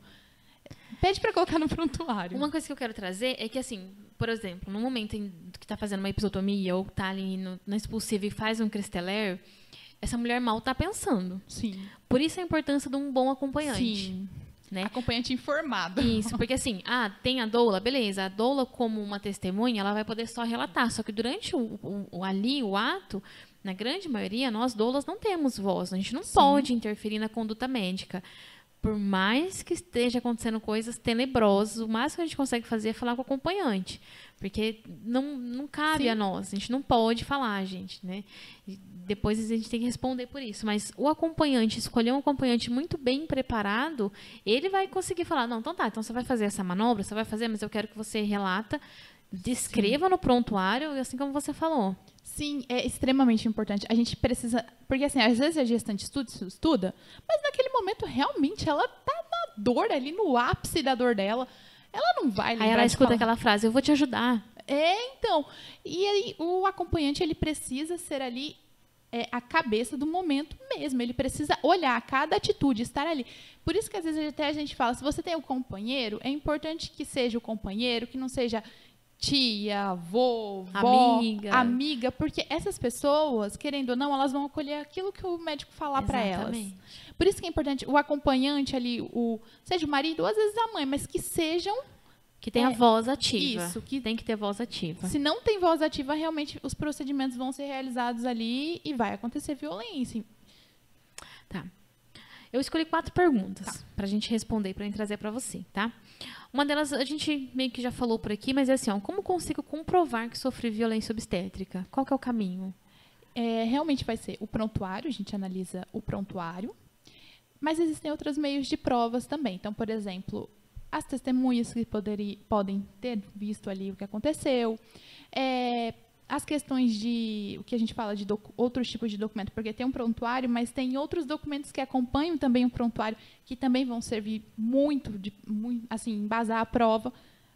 Pede para colocar no prontuário. Uma coisa que eu quero trazer é que, assim, por exemplo, no momento em que tá fazendo uma episotomia ou tá ali no, na expulsiva e faz um cristeler, essa mulher mal tá pensando. Sim. Por isso a importância de um bom acompanhante. Sim. Né? Acompanhante informado. Isso, porque assim, ah, tem a doula, beleza. A doula, como uma testemunha, ela vai poder só relatar. Só que durante o, o- o- ali, o ato, na grande maioria, nós doulas não temos voz. A gente não Sim. pode interferir na conduta médica. Por mais que esteja acontecendo coisas tenebrosas, o máximo que a gente consegue fazer é falar com o acompanhante. Porque não, não cabe Sim. a nós. A gente não pode falar, gente, né? E depois a gente tem que responder por isso. Mas o acompanhante, escolher um acompanhante muito bem preparado, ele vai conseguir falar, não, então tá, então você vai fazer essa manobra, você vai fazer, mas eu quero que você relata, descreva no prontuário, assim como você falou. Sim, é extremamente importante. A gente precisa. Porque, assim, às vezes a gestante estuda, estuda, mas naquele momento realmente ela tá na dor ali, no ápice da dor dela. Ela não vai lembrar Aí ela escuta falar. aquela frase, eu vou te ajudar. É, então. E aí, o acompanhante, ele precisa ser ali é, a cabeça do momento mesmo. Ele precisa olhar cada atitude, estar ali. Por isso que às vezes até a gente fala, se você tem um companheiro, é importante que seja o companheiro, que não seja tia, avô, vó, Amiga. amiga, porque essas pessoas, querendo ou não, elas vão acolher aquilo que o médico falar para elas. Por isso que é importante o acompanhante ali, o seja o marido ou às vezes a mãe, mas que sejam Que tem a É, voz ativa. isso, que- tem que ter voz ativa. Se não tem voz ativa, realmente os procedimentos vão ser realizados ali e vai acontecer violência. Tá. Eu escolhi quatro perguntas pra gente responder, pra gente trazer pra você, tá? Uma delas a gente meio que já falou por aqui, mas é assim, ó, como consigo comprovar que sofri violência obstétrica? Qual que é o caminho? É, realmente vai ser o prontuário, a gente analisa o prontuário, mas existem outros meios de provas também. Então, por exemplo, as testemunhas que poderi, podem ter visto ali o que aconteceu, é, as questões de o que a gente fala de outros tipos de documento, porque tem um prontuário, mas tem outros documentos que acompanham também o prontuário, que também vão servir muito, de, muito assim, embasar a prova.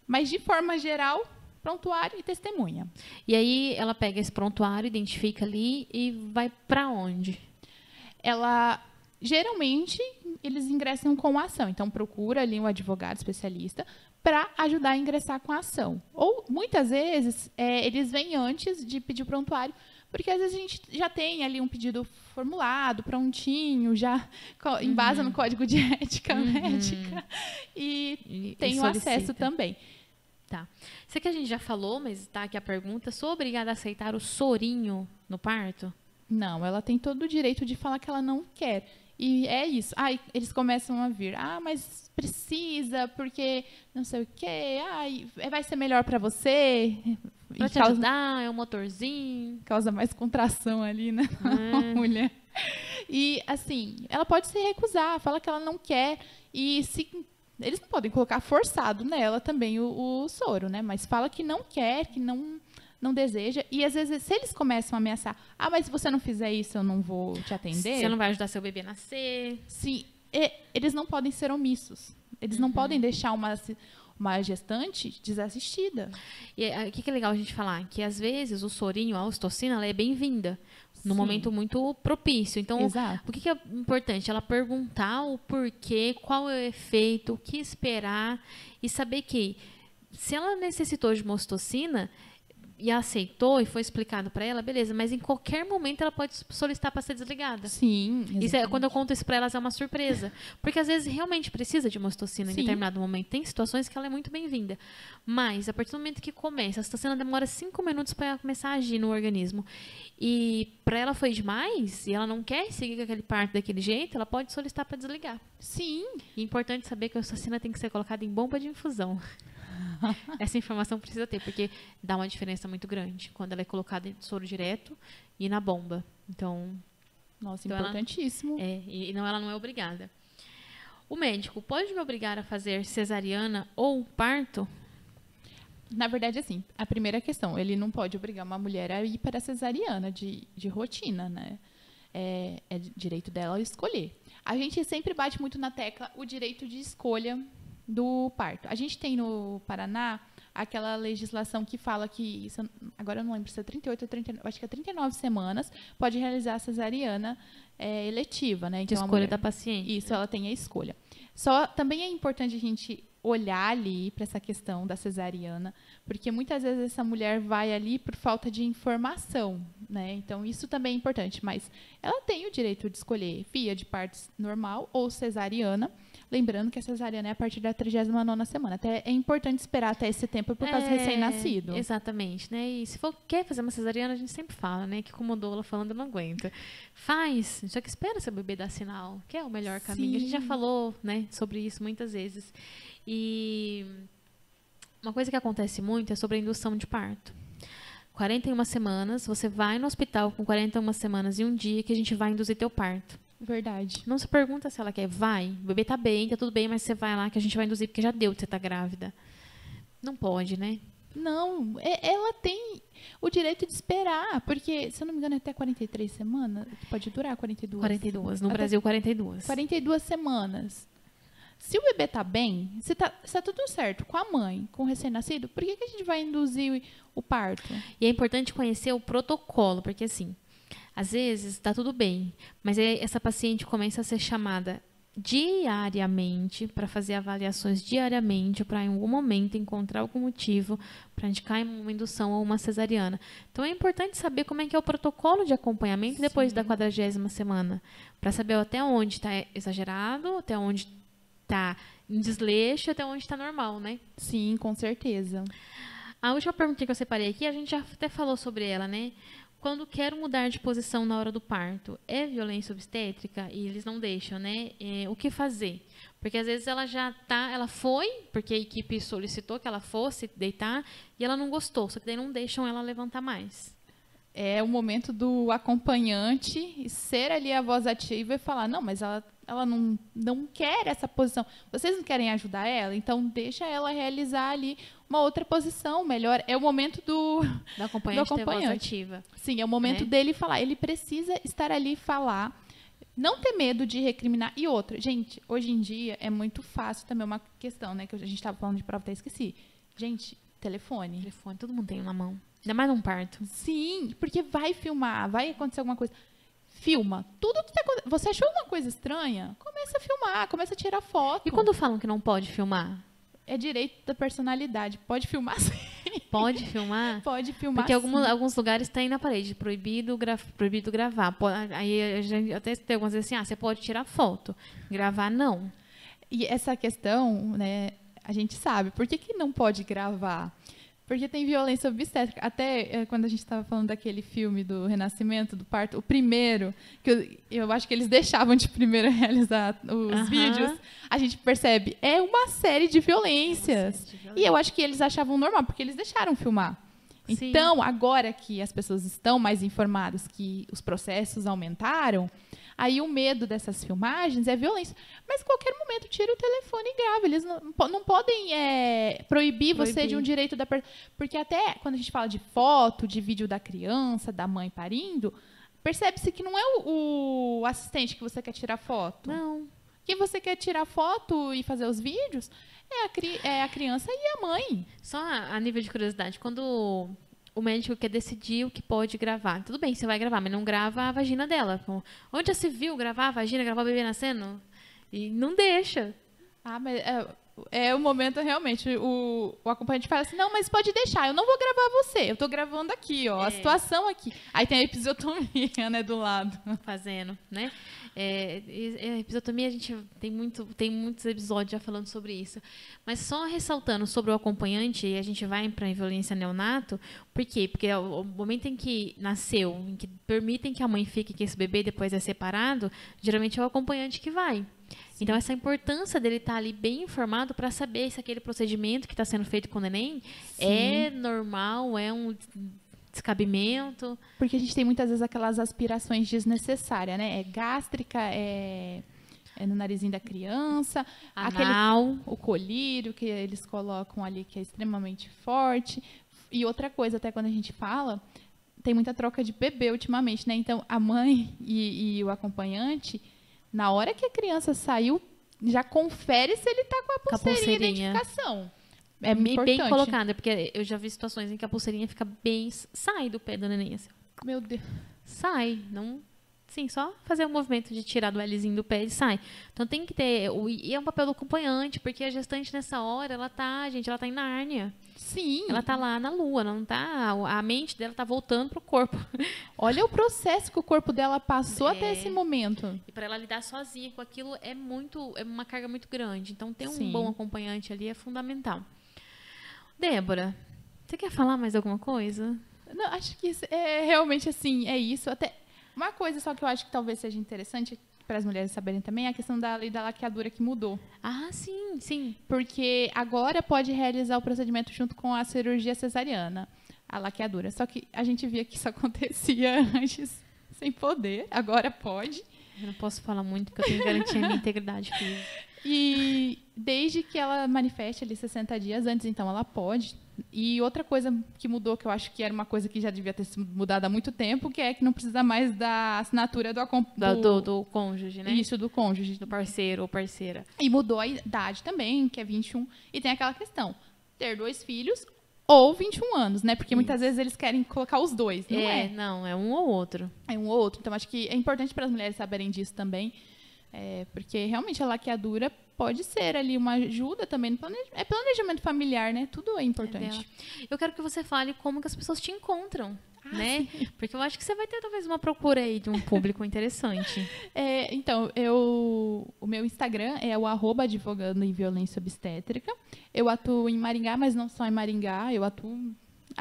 Mas, de forma geral, prontuário e testemunha. E aí ela pega esse prontuário, identifica ali e vai pra onde? ela geralmente eles ingressam com a ação. Então procura ali um advogado especialista para ajudar a ingressar com a ação. Ou muitas vezes é, eles vêm antes de pedir o prontuário, porque às vezes a gente já tem ali um pedido formulado, prontinho, já *laughs* co- embasa no código de *laughs* ética médica e E- e tem o acesso também. Tá. Isso aqui a gente já falou, mas tá aqui a pergunta. Sou obrigada a aceitar o sorinho no parto? Não, ela tem todo o direito de falar que ela não quer. E é isso. Ai, eles começam a vir. Ah, mas precisa, porque não sei o quê. Ai, é, vai ser melhor para você. Pra E te causa, ajudar, é um motorzinho. causa mais contração ali, né? É. *laughs* mulher. E, assim, ela pode se recusar, fala que ela não quer. E se. Eles não podem colocar forçado nela também o, o soro, né? Mas fala que não quer, que não, não deseja. E às vezes, se eles começam a ameaçar, ah, mas se você não fizer isso, eu não vou te atender. Você não vai ajudar seu bebê a nascer. Sim, e- eles não podem ser omissos. Eles não podem deixar uma, uma gestante desassistida. E é, o que, que é legal a gente falar? Que às vezes o sorinho, a ocitocina, ela é bem-vinda. Num Sim. momento muito propício. Então, Exato. o que, que é importante? Ela perguntar o porquê, qual é o efeito, o que esperar e saber que se ela necessitou de uma ocitocina e aceitou e foi explicado para ela, beleza, mas em qualquer momento ela pode solicitar para ser desligada. Sim. Isso é, quando eu conto isso para elas é uma surpresa. Porque às vezes realmente precisa de uma ocitocina em Sim. determinado momento. Tem situações que ela é muito bem-vinda. Mas a partir do momento que começa, a ocitocina demora cinco minutos para começar a agir no organismo. E para ela foi demais, e ela não quer seguir com aquele parto daquele jeito, ela pode solicitar para desligar. Sim. E é importante saber que a ocitocina tem que ser colocada em bomba de infusão. *laughs* Essa informação precisa ter, porque dá uma diferença muito grande quando ela é colocada em soro direto e na bomba. Então, Nossa, Então ela- importantíssimo. é, e e não, ela não é obrigada. O médico pode me obrigar a fazer cesariana ou parto? Na verdade, assim, a primeira questão, ele não pode obrigar uma mulher a ir para a cesariana de, de rotina, né? É, é direito dela escolher. A gente sempre bate muito na tecla o direito de escolha do parto. A gente tem no Paraná aquela legislação que fala que, agora eu não lembro se é 38 ou 39, acho que é 39 semanas, pode realizar a cesariana é, eletiva, né? Então, de escolha mulher, da paciente. Isso, ela tem a escolha. Só também é importante a gente olhar ali para essa questão da cesariana, porque muitas vezes essa mulher vai ali por falta de informação, né? Então isso também é importante, mas ela tem o direito de escolher via de partos normal ou cesariana. Lembrando que a cesariana é a partir da 39 semana. Até é importante esperar até esse tempo por causa é, do recém-nascido. Exatamente, né? E se for quer fazer uma cesariana, a gente sempre fala, né? Que como a doula falando, não aguenta. Faz, só que espera seu bebê dar sinal, que é o melhor caminho. Sim. A gente já falou, né, sobre isso muitas vezes. E uma coisa que acontece muito é sobre a indução de parto. 41 semanas, você vai no hospital com 41 semanas e um dia que a gente vai induzir teu parto. Verdade. Não se pergunta se ela quer. Vai. O bebê tá bem, tá tudo bem, mas você vai lá que a gente vai induzir porque já deu que você tá grávida. Não pode, né? Não, é, ela tem o direito de esperar, porque, se eu não me engano, é até 43 semanas. Pode durar 42. 42. No até Brasil, 42. 42 semanas. Se o bebê tá bem, se tá, se tá tudo certo com a mãe, com o recém-nascido, por que, que a gente vai induzir o parto? E é importante conhecer o protocolo, porque assim, às vezes está tudo bem, mas essa paciente começa a ser chamada diariamente para fazer avaliações diariamente para em algum momento encontrar algum motivo para indicar uma indução ou uma cesariana. Então é importante saber como é que é o protocolo de acompanhamento Sim. depois da quadragésima semana, para saber até onde está exagerado, até onde está em desleixo, até onde está normal, né? Sim, com certeza. A última pergunta que eu separei aqui, a gente já até falou sobre ela, né? Quando quero mudar de posição na hora do parto, é violência obstétrica e eles não deixam, né? É, o que fazer? Porque às vezes ela já tá, ela foi, porque a equipe solicitou que ela fosse deitar e ela não gostou, só que daí não deixam ela levantar mais. É o momento do acompanhante ser ali a voz ativa e falar: não, mas ela ela não, não quer essa posição. Vocês não querem ajudar ela? Então, deixa ela realizar ali uma outra posição melhor. É o momento do, do acompanhante, do acompanhante. ativa. Sim, é o momento né? dele falar. Ele precisa estar ali e falar. Não ter medo de recriminar. E outra, gente, hoje em dia é muito fácil também uma questão, né? Que a gente estava falando de prova, até esqueci. Gente, telefone. Telefone, todo mundo tem na mão. Ainda mais num parto. Sim, porque vai filmar, vai acontecer alguma coisa filma. Tudo que tá, você achou uma coisa estranha, começa a filmar, começa a tirar foto. E quando falam que não pode filmar? É direito da personalidade. Pode filmar *laughs* sim. Pode filmar? Pode filmar Porque alguns, alguns lugares tem na parede, proibido, gra, proibido gravar. Aí a gente até tem algumas vezes assim, ah, você pode tirar foto. Gravar, não. E essa questão, né, a gente sabe. Por que, que não pode gravar? Porque tem violência obstétrica. Até é, quando a gente estava falando daquele filme do Renascimento, do parto, o primeiro, que eu, eu acho que eles deixavam de primeiro *laughs* realizar os vídeos, a gente percebe, é uma série de violências. Série de violência. E eu acho que eles achavam normal, porque eles deixaram filmar. Sim. Então, agora que as pessoas estão mais informadas que os processos aumentaram, Aí o medo dessas filmagens é violência. Mas qualquer momento tira o telefone e grava. Eles não, não podem é, proibir, proibir, você de um direito da Porque até quando a gente fala de foto, de vídeo da criança, da mãe parindo, percebe-se que não é o, o, assistente que você quer tirar foto. Não. Quem você quer tirar foto e fazer os vídeos é a, é a criança e a mãe. Só a nível de curiosidade, quando o médico quer decidir o que pode gravar. Tudo bem, você vai gravar, mas não grava a vagina dela. Onde já se viu gravar a vagina, gravar o bebê nascendo? E não deixa. Ah, mas é, é o momento realmente. O, o acompanhante fala assim: não, mas pode deixar, eu não vou gravar você, eu estou gravando aqui, ó, é. a situação aqui. Aí tem a episiotomia, *laughs* né, do lado. Fazendo, né? É, a episiotomia, a gente tem, muito, tem muitos episódios já falando sobre isso. Mas só ressaltando sobre o acompanhante, e a gente vai para a violência neonato, por quê? Porque o momento em que nasceu, em que permitem que a mãe fique com esse bebê depois é separado, geralmente é o acompanhante que vai. Então, essa importância dele estar tá ali bem informado para saber se aquele procedimento que está sendo feito com o neném Sim. é normal, é um descabimento. Porque a gente tem muitas vezes aquelas aspirações desnecessárias, né? É gástrica, é é, no narizinho da criança. Anal. Aquele, o colírio que eles colocam ali, que é extremamente forte. E outra coisa, até quando a gente fala, tem muita troca de bebê ultimamente, né? Então, a mãe *laughs* e, e o acompanhante, na hora que a criança saiu, já confere se ele está com a Com a pulseirinha, de pulseirinha. identificação. É bem, importante. bem colocada, porque eu já vi situações em que a pulseirinha fica bem. sai do pé da neném. Assim. Meu Deus. Sai. Não. Sim, só fazer o movimento de tirar do Lzinho do pé e sai. Então tem que ter. E é um papel do acompanhante, porque a gestante nessa hora, ela tá, gente, ela tá em Nárnia. Sim. Ela tá lá na lua, ela não tá. A mente dela tá voltando pro corpo. *laughs* Olha o processo que o corpo dela passou É. até esse momento. E para ela lidar sozinha com aquilo é muito, é uma carga muito grande. Então ter um Sim. bom acompanhante ali é fundamental. Débora, você quer falar mais alguma coisa? Não, acho que isso é realmente assim, é isso. Até uma coisa só que eu acho que talvez seja interessante para as mulheres saberem também é a questão da lei da laqueadura que mudou. Ah, sim, sim. Porque agora pode realizar o procedimento junto com a cirurgia cesariana, a laqueadura. Só que a gente via que isso *laughs* acontecia antes sem poder, agora pode. Eu não posso falar muito porque eu tenho que garantir a minha integridade física. E desde que ela manifeste ali 60 dias antes, então ela pode. E outra coisa que mudou, que eu acho que era uma coisa que já devia ter sido mudada há muito tempo, que é que não precisa mais da assinatura do, Do, do, do cônjuge, né? Isso, do cônjuge. Do parceiro ou parceira. E mudou a idade também, que é 21. E tem aquela questão, ter dois filhos ou 21 anos, né? Porque muitas vezes eles querem colocar os dois, não é, é? não, é um ou outro. É um ou outro. Então, acho que é importante para as mulheres saberem disso também. é, porque realmente a laqueadura pode ser ali uma ajuda também. No plane... É planejamento familiar, né? Tudo é importante. dela. Eu quero que você fale como que as pessoas te encontram, né? *laughs* Porque eu acho que você vai ter talvez uma procura aí de um público interessante. *laughs* É, então, eu, o meu Instagram é o arroba advogando em violência obstétrica. Eu atuo em Maringá, mas não só em Maringá. Eu atuo...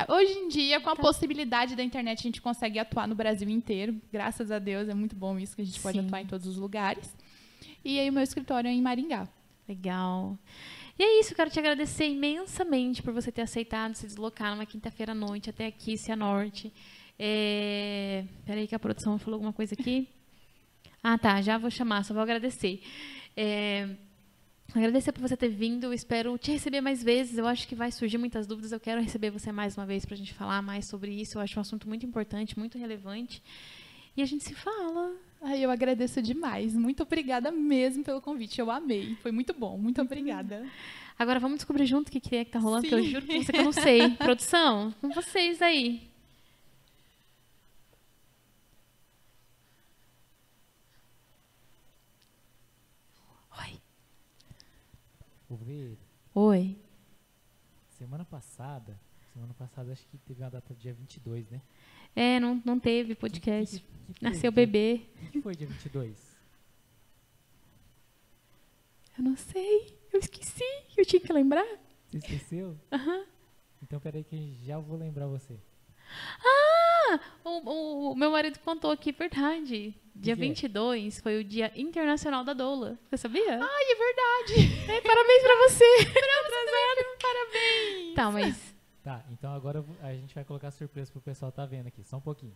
Hoje em dia, com a possibilidade da internet, a gente consegue atuar no Brasil inteiro. Graças a Deus, é muito bom isso, que a gente pode Sim. atuar em todos os lugares. E aí, o meu escritório é em Maringá. Legal. E é isso, quero te agradecer imensamente por você ter aceitado se deslocar numa quinta-feira à noite até aqui, Cianorte. É... Peraí que a produção falou alguma coisa aqui. Ah, tá, já vou chamar, só vou agradecer. É... Agradecer por você ter vindo, espero te receber mais vezes. Eu acho que vai surgir muitas dúvidas. Eu quero receber você mais uma vez para a gente falar mais sobre isso. Eu acho um assunto muito importante, muito relevante. E a gente se fala. Ai, eu agradeço demais. Muito obrigada mesmo pelo convite. Eu amei. Foi muito bom. Muito obrigada. Agora vamos descobrir junto o que, que é que tá rolando, que eu juro pra você que eu não sei. *laughs* Produção, com vocês aí. Oi. Vou ver. Oi. Semana passada, semana passada acho que teve uma data dia 22, né? É, não, não teve podcast. Que- que- que foi Nasceu dia- bebê. O que foi dia 22? Eu não sei. Eu esqueci. Eu tinha que lembrar. Você esqueceu? Aham. Então peraí que já vou lembrar você. Ah! O, o- o meu marido contou aqui, verdade. Dia que é? 22 foi o Dia Internacional da Doula. Você sabia? Ai, é verdade. É, parabéns pra você. *laughs* Parabéns. Tá, mas Tá, então agora a gente vai colocar surpresa pro pessoal tá vendo aqui, só um pouquinho.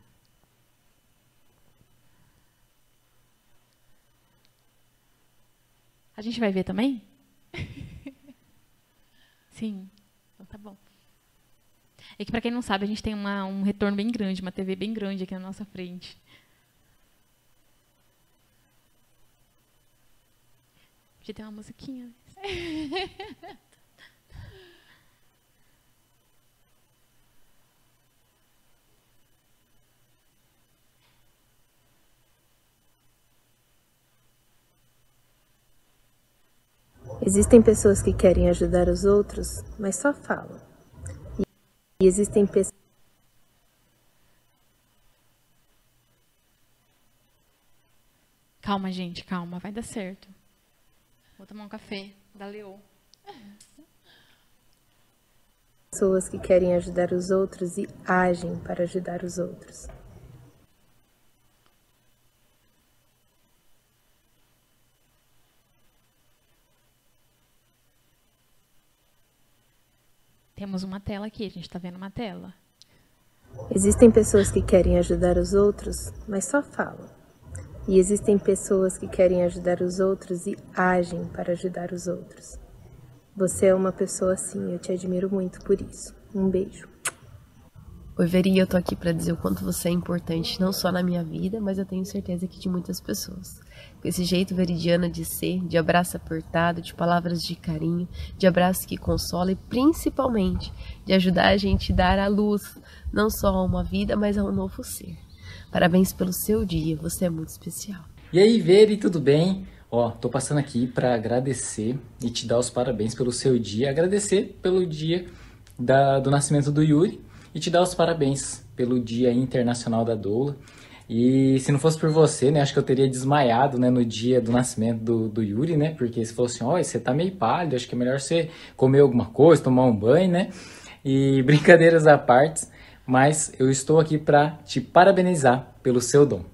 A gente vai ver também? *laughs* Sim. Então tá bom. É que pra quem não sabe, a gente tem uma- um retorno bem grande, uma TV bem grande aqui na nossa frente. Podia ter uma musiquinha. *laughs* Existem pessoas que querem ajudar os outros, mas só falam. E existem pessoas Calma, gente, calma, vai dar certo. Vou tomar um café da Leo. que querem ajudar os outros e agem para ajudar os outros. Temos uma tela aqui, a gente tá vendo uma tela. Existem pessoas que querem ajudar os outros, mas só falam. E existem pessoas que querem ajudar os outros e agem para ajudar os outros. Você é uma pessoa assim, eu te admiro muito por isso. Um beijo. Oi, Veri, eu tô aqui para dizer o quanto você é importante, não só na minha vida, mas eu tenho certeza que de muitas pessoas. Com esse jeito veridiano de ser, de abraço apertado, de palavras de carinho, de abraço que consola e principalmente de ajudar a gente a dar a luz, não só a uma vida, mas a um novo ser. Parabéns pelo seu dia, você é muito especial. E aí, Veri, tudo bem? Ó, tô passando aqui para agradecer e te dar os parabéns pelo seu dia, agradecer pelo dia da, do nascimento do Yuri e te dar os parabéns pelo Dia Internacional da Doula. E se não fosse por você, né, acho que eu teria desmaiado, né, no dia do nascimento do, do Yuri, né, porque você falou assim, olha, você tá meio pálido, acho que é melhor você comer alguma coisa, tomar um banho, né, e *laughs* brincadeiras à parte, mas eu estou aqui para te parabenizar pelo seu dom.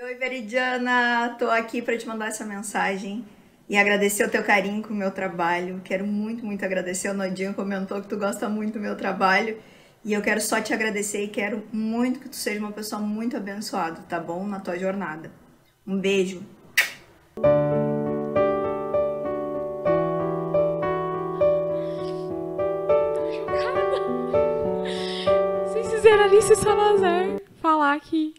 Oi, Veridiana, tô aqui para te mandar essa mensagem e agradecer o teu carinho com o meu trabalho. Quero muito, muito agradecer. O Nodinho comentou que tu gosta muito do meu trabalho. E eu quero só te agradecer e quero muito que tu seja uma pessoa muito abençoada, tá bom? Na tua jornada. Um beijo. *laughs* Vocês fizeram Alice Salazar falar aqui.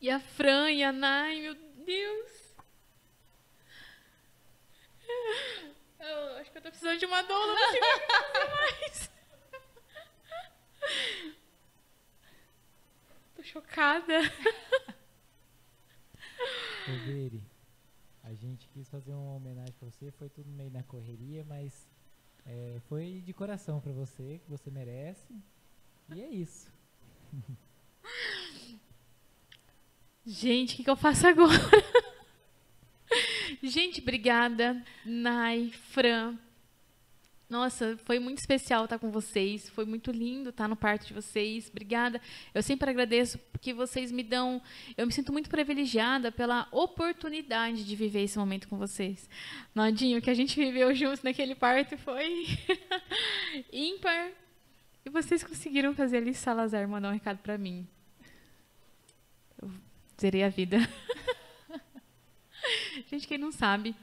E a Fran e a Nai, meu Deus. Eu acho que eu tô precisando de uma dona, não sei mais. Tô chocada. Ô, Veri, a gente quis fazer uma homenagem pra você, foi tudo meio na correria, mas é, foi de coração pra você, que você merece. E é isso. Gente, o que, que eu faço agora? *laughs* Gente, obrigada, Nai, Fran. Nossa, foi muito especial estar com vocês. Foi muito lindo estar no parto de vocês. Obrigada. Eu sempre agradeço porque vocês me dão. Eu me sinto muito privilegiada pela oportunidade de viver esse momento com vocês. Nodinho, que a gente viveu juntos naquele parto foi *laughs* ímpar. E vocês conseguiram fazer ali Salazar mandar um recado para mim. Eu zerei a vida. *laughs* Gente, quem não sabe,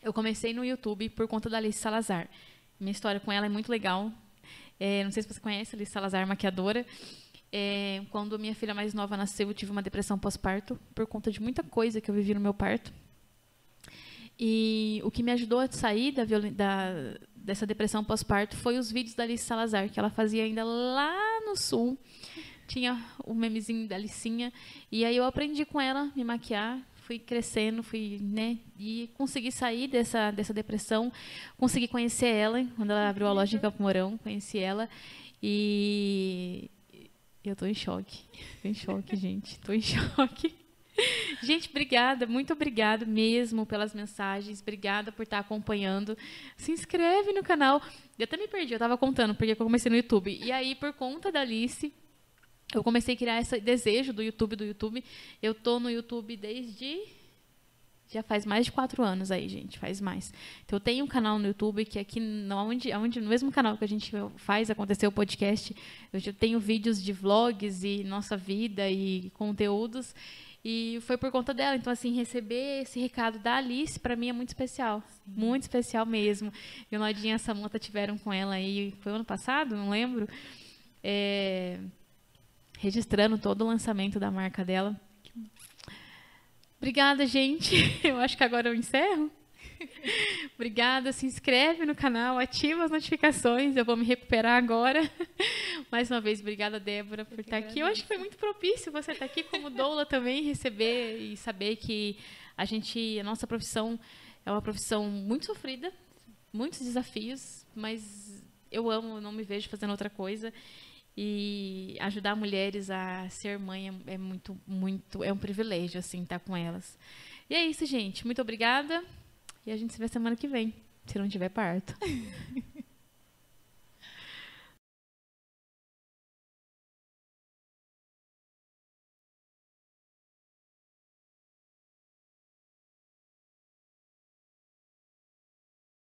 eu comecei no YouTube por conta da Alice Salazar. Minha história com ela é muito legal. É, não sei se você conhece a Alice Salazar, maquiadora. É, quando minha filha mais nova nasceu, eu tive uma depressão pós-parto por conta de muita coisa que eu vivi no meu parto. E o que me ajudou a sair da, da, dessa depressão pós-parto foi os vídeos da Alice Salazar, que ela fazia ainda lá no sul. Tinha o memezinho da Alicinha. E aí eu aprendi com ela me maquiar, fui crescendo, fui, né, e consegui sair dessa, dessa depressão, consegui conhecer ela, quando ela abriu a loja em Campo Mourão, conheci ela, e eu tô em choque, tô em choque, *laughs* gente, tô em choque. Gente, obrigada, muito obrigada mesmo pelas mensagens, obrigada por estar acompanhando. Se inscreve no canal. Eu até me perdi, eu estava contando porque eu comecei no YouTube. E aí, por conta da Alice, eu comecei a criar esse desejo do YouTube, do YouTube. Eu tô no YouTube desde já faz mais de quatro anos aí, gente, faz mais. Então eu tenho um canal no YouTube que aqui onde, onde no mesmo canal que a gente faz acontecer o podcast, eu tenho vídeos de vlogs e nossa vida e conteúdos. E foi por conta dela. Então, assim, receber esse recado da Alice, para mim, é muito especial. Sim. Muito especial mesmo. E o Nodinha e a Samanta tiveram com ela aí, foi ano passado, não lembro. É, registrando todo o lançamento da marca dela. Obrigada, gente. *laughs* Eu acho que agora eu encerro. *laughs* Obrigada, se inscreve no canal, ativa as notificações, eu vou me recuperar agora. *laughs* Mais uma vez, obrigada, Débora, por estar aqui. Eu acho que foi muito propício você estar aqui como doula também, receber e saber que a gente, a nossa profissão é uma profissão muito sofrida, muitos desafios, mas eu amo, não me vejo fazendo outra coisa. E ajudar mulheres a ser mãe é, é muito, muito, é um privilégio, assim, estar com elas. E é isso, gente. Muito obrigada. E a gente se vê semana que vem, se não tiver parto. *laughs*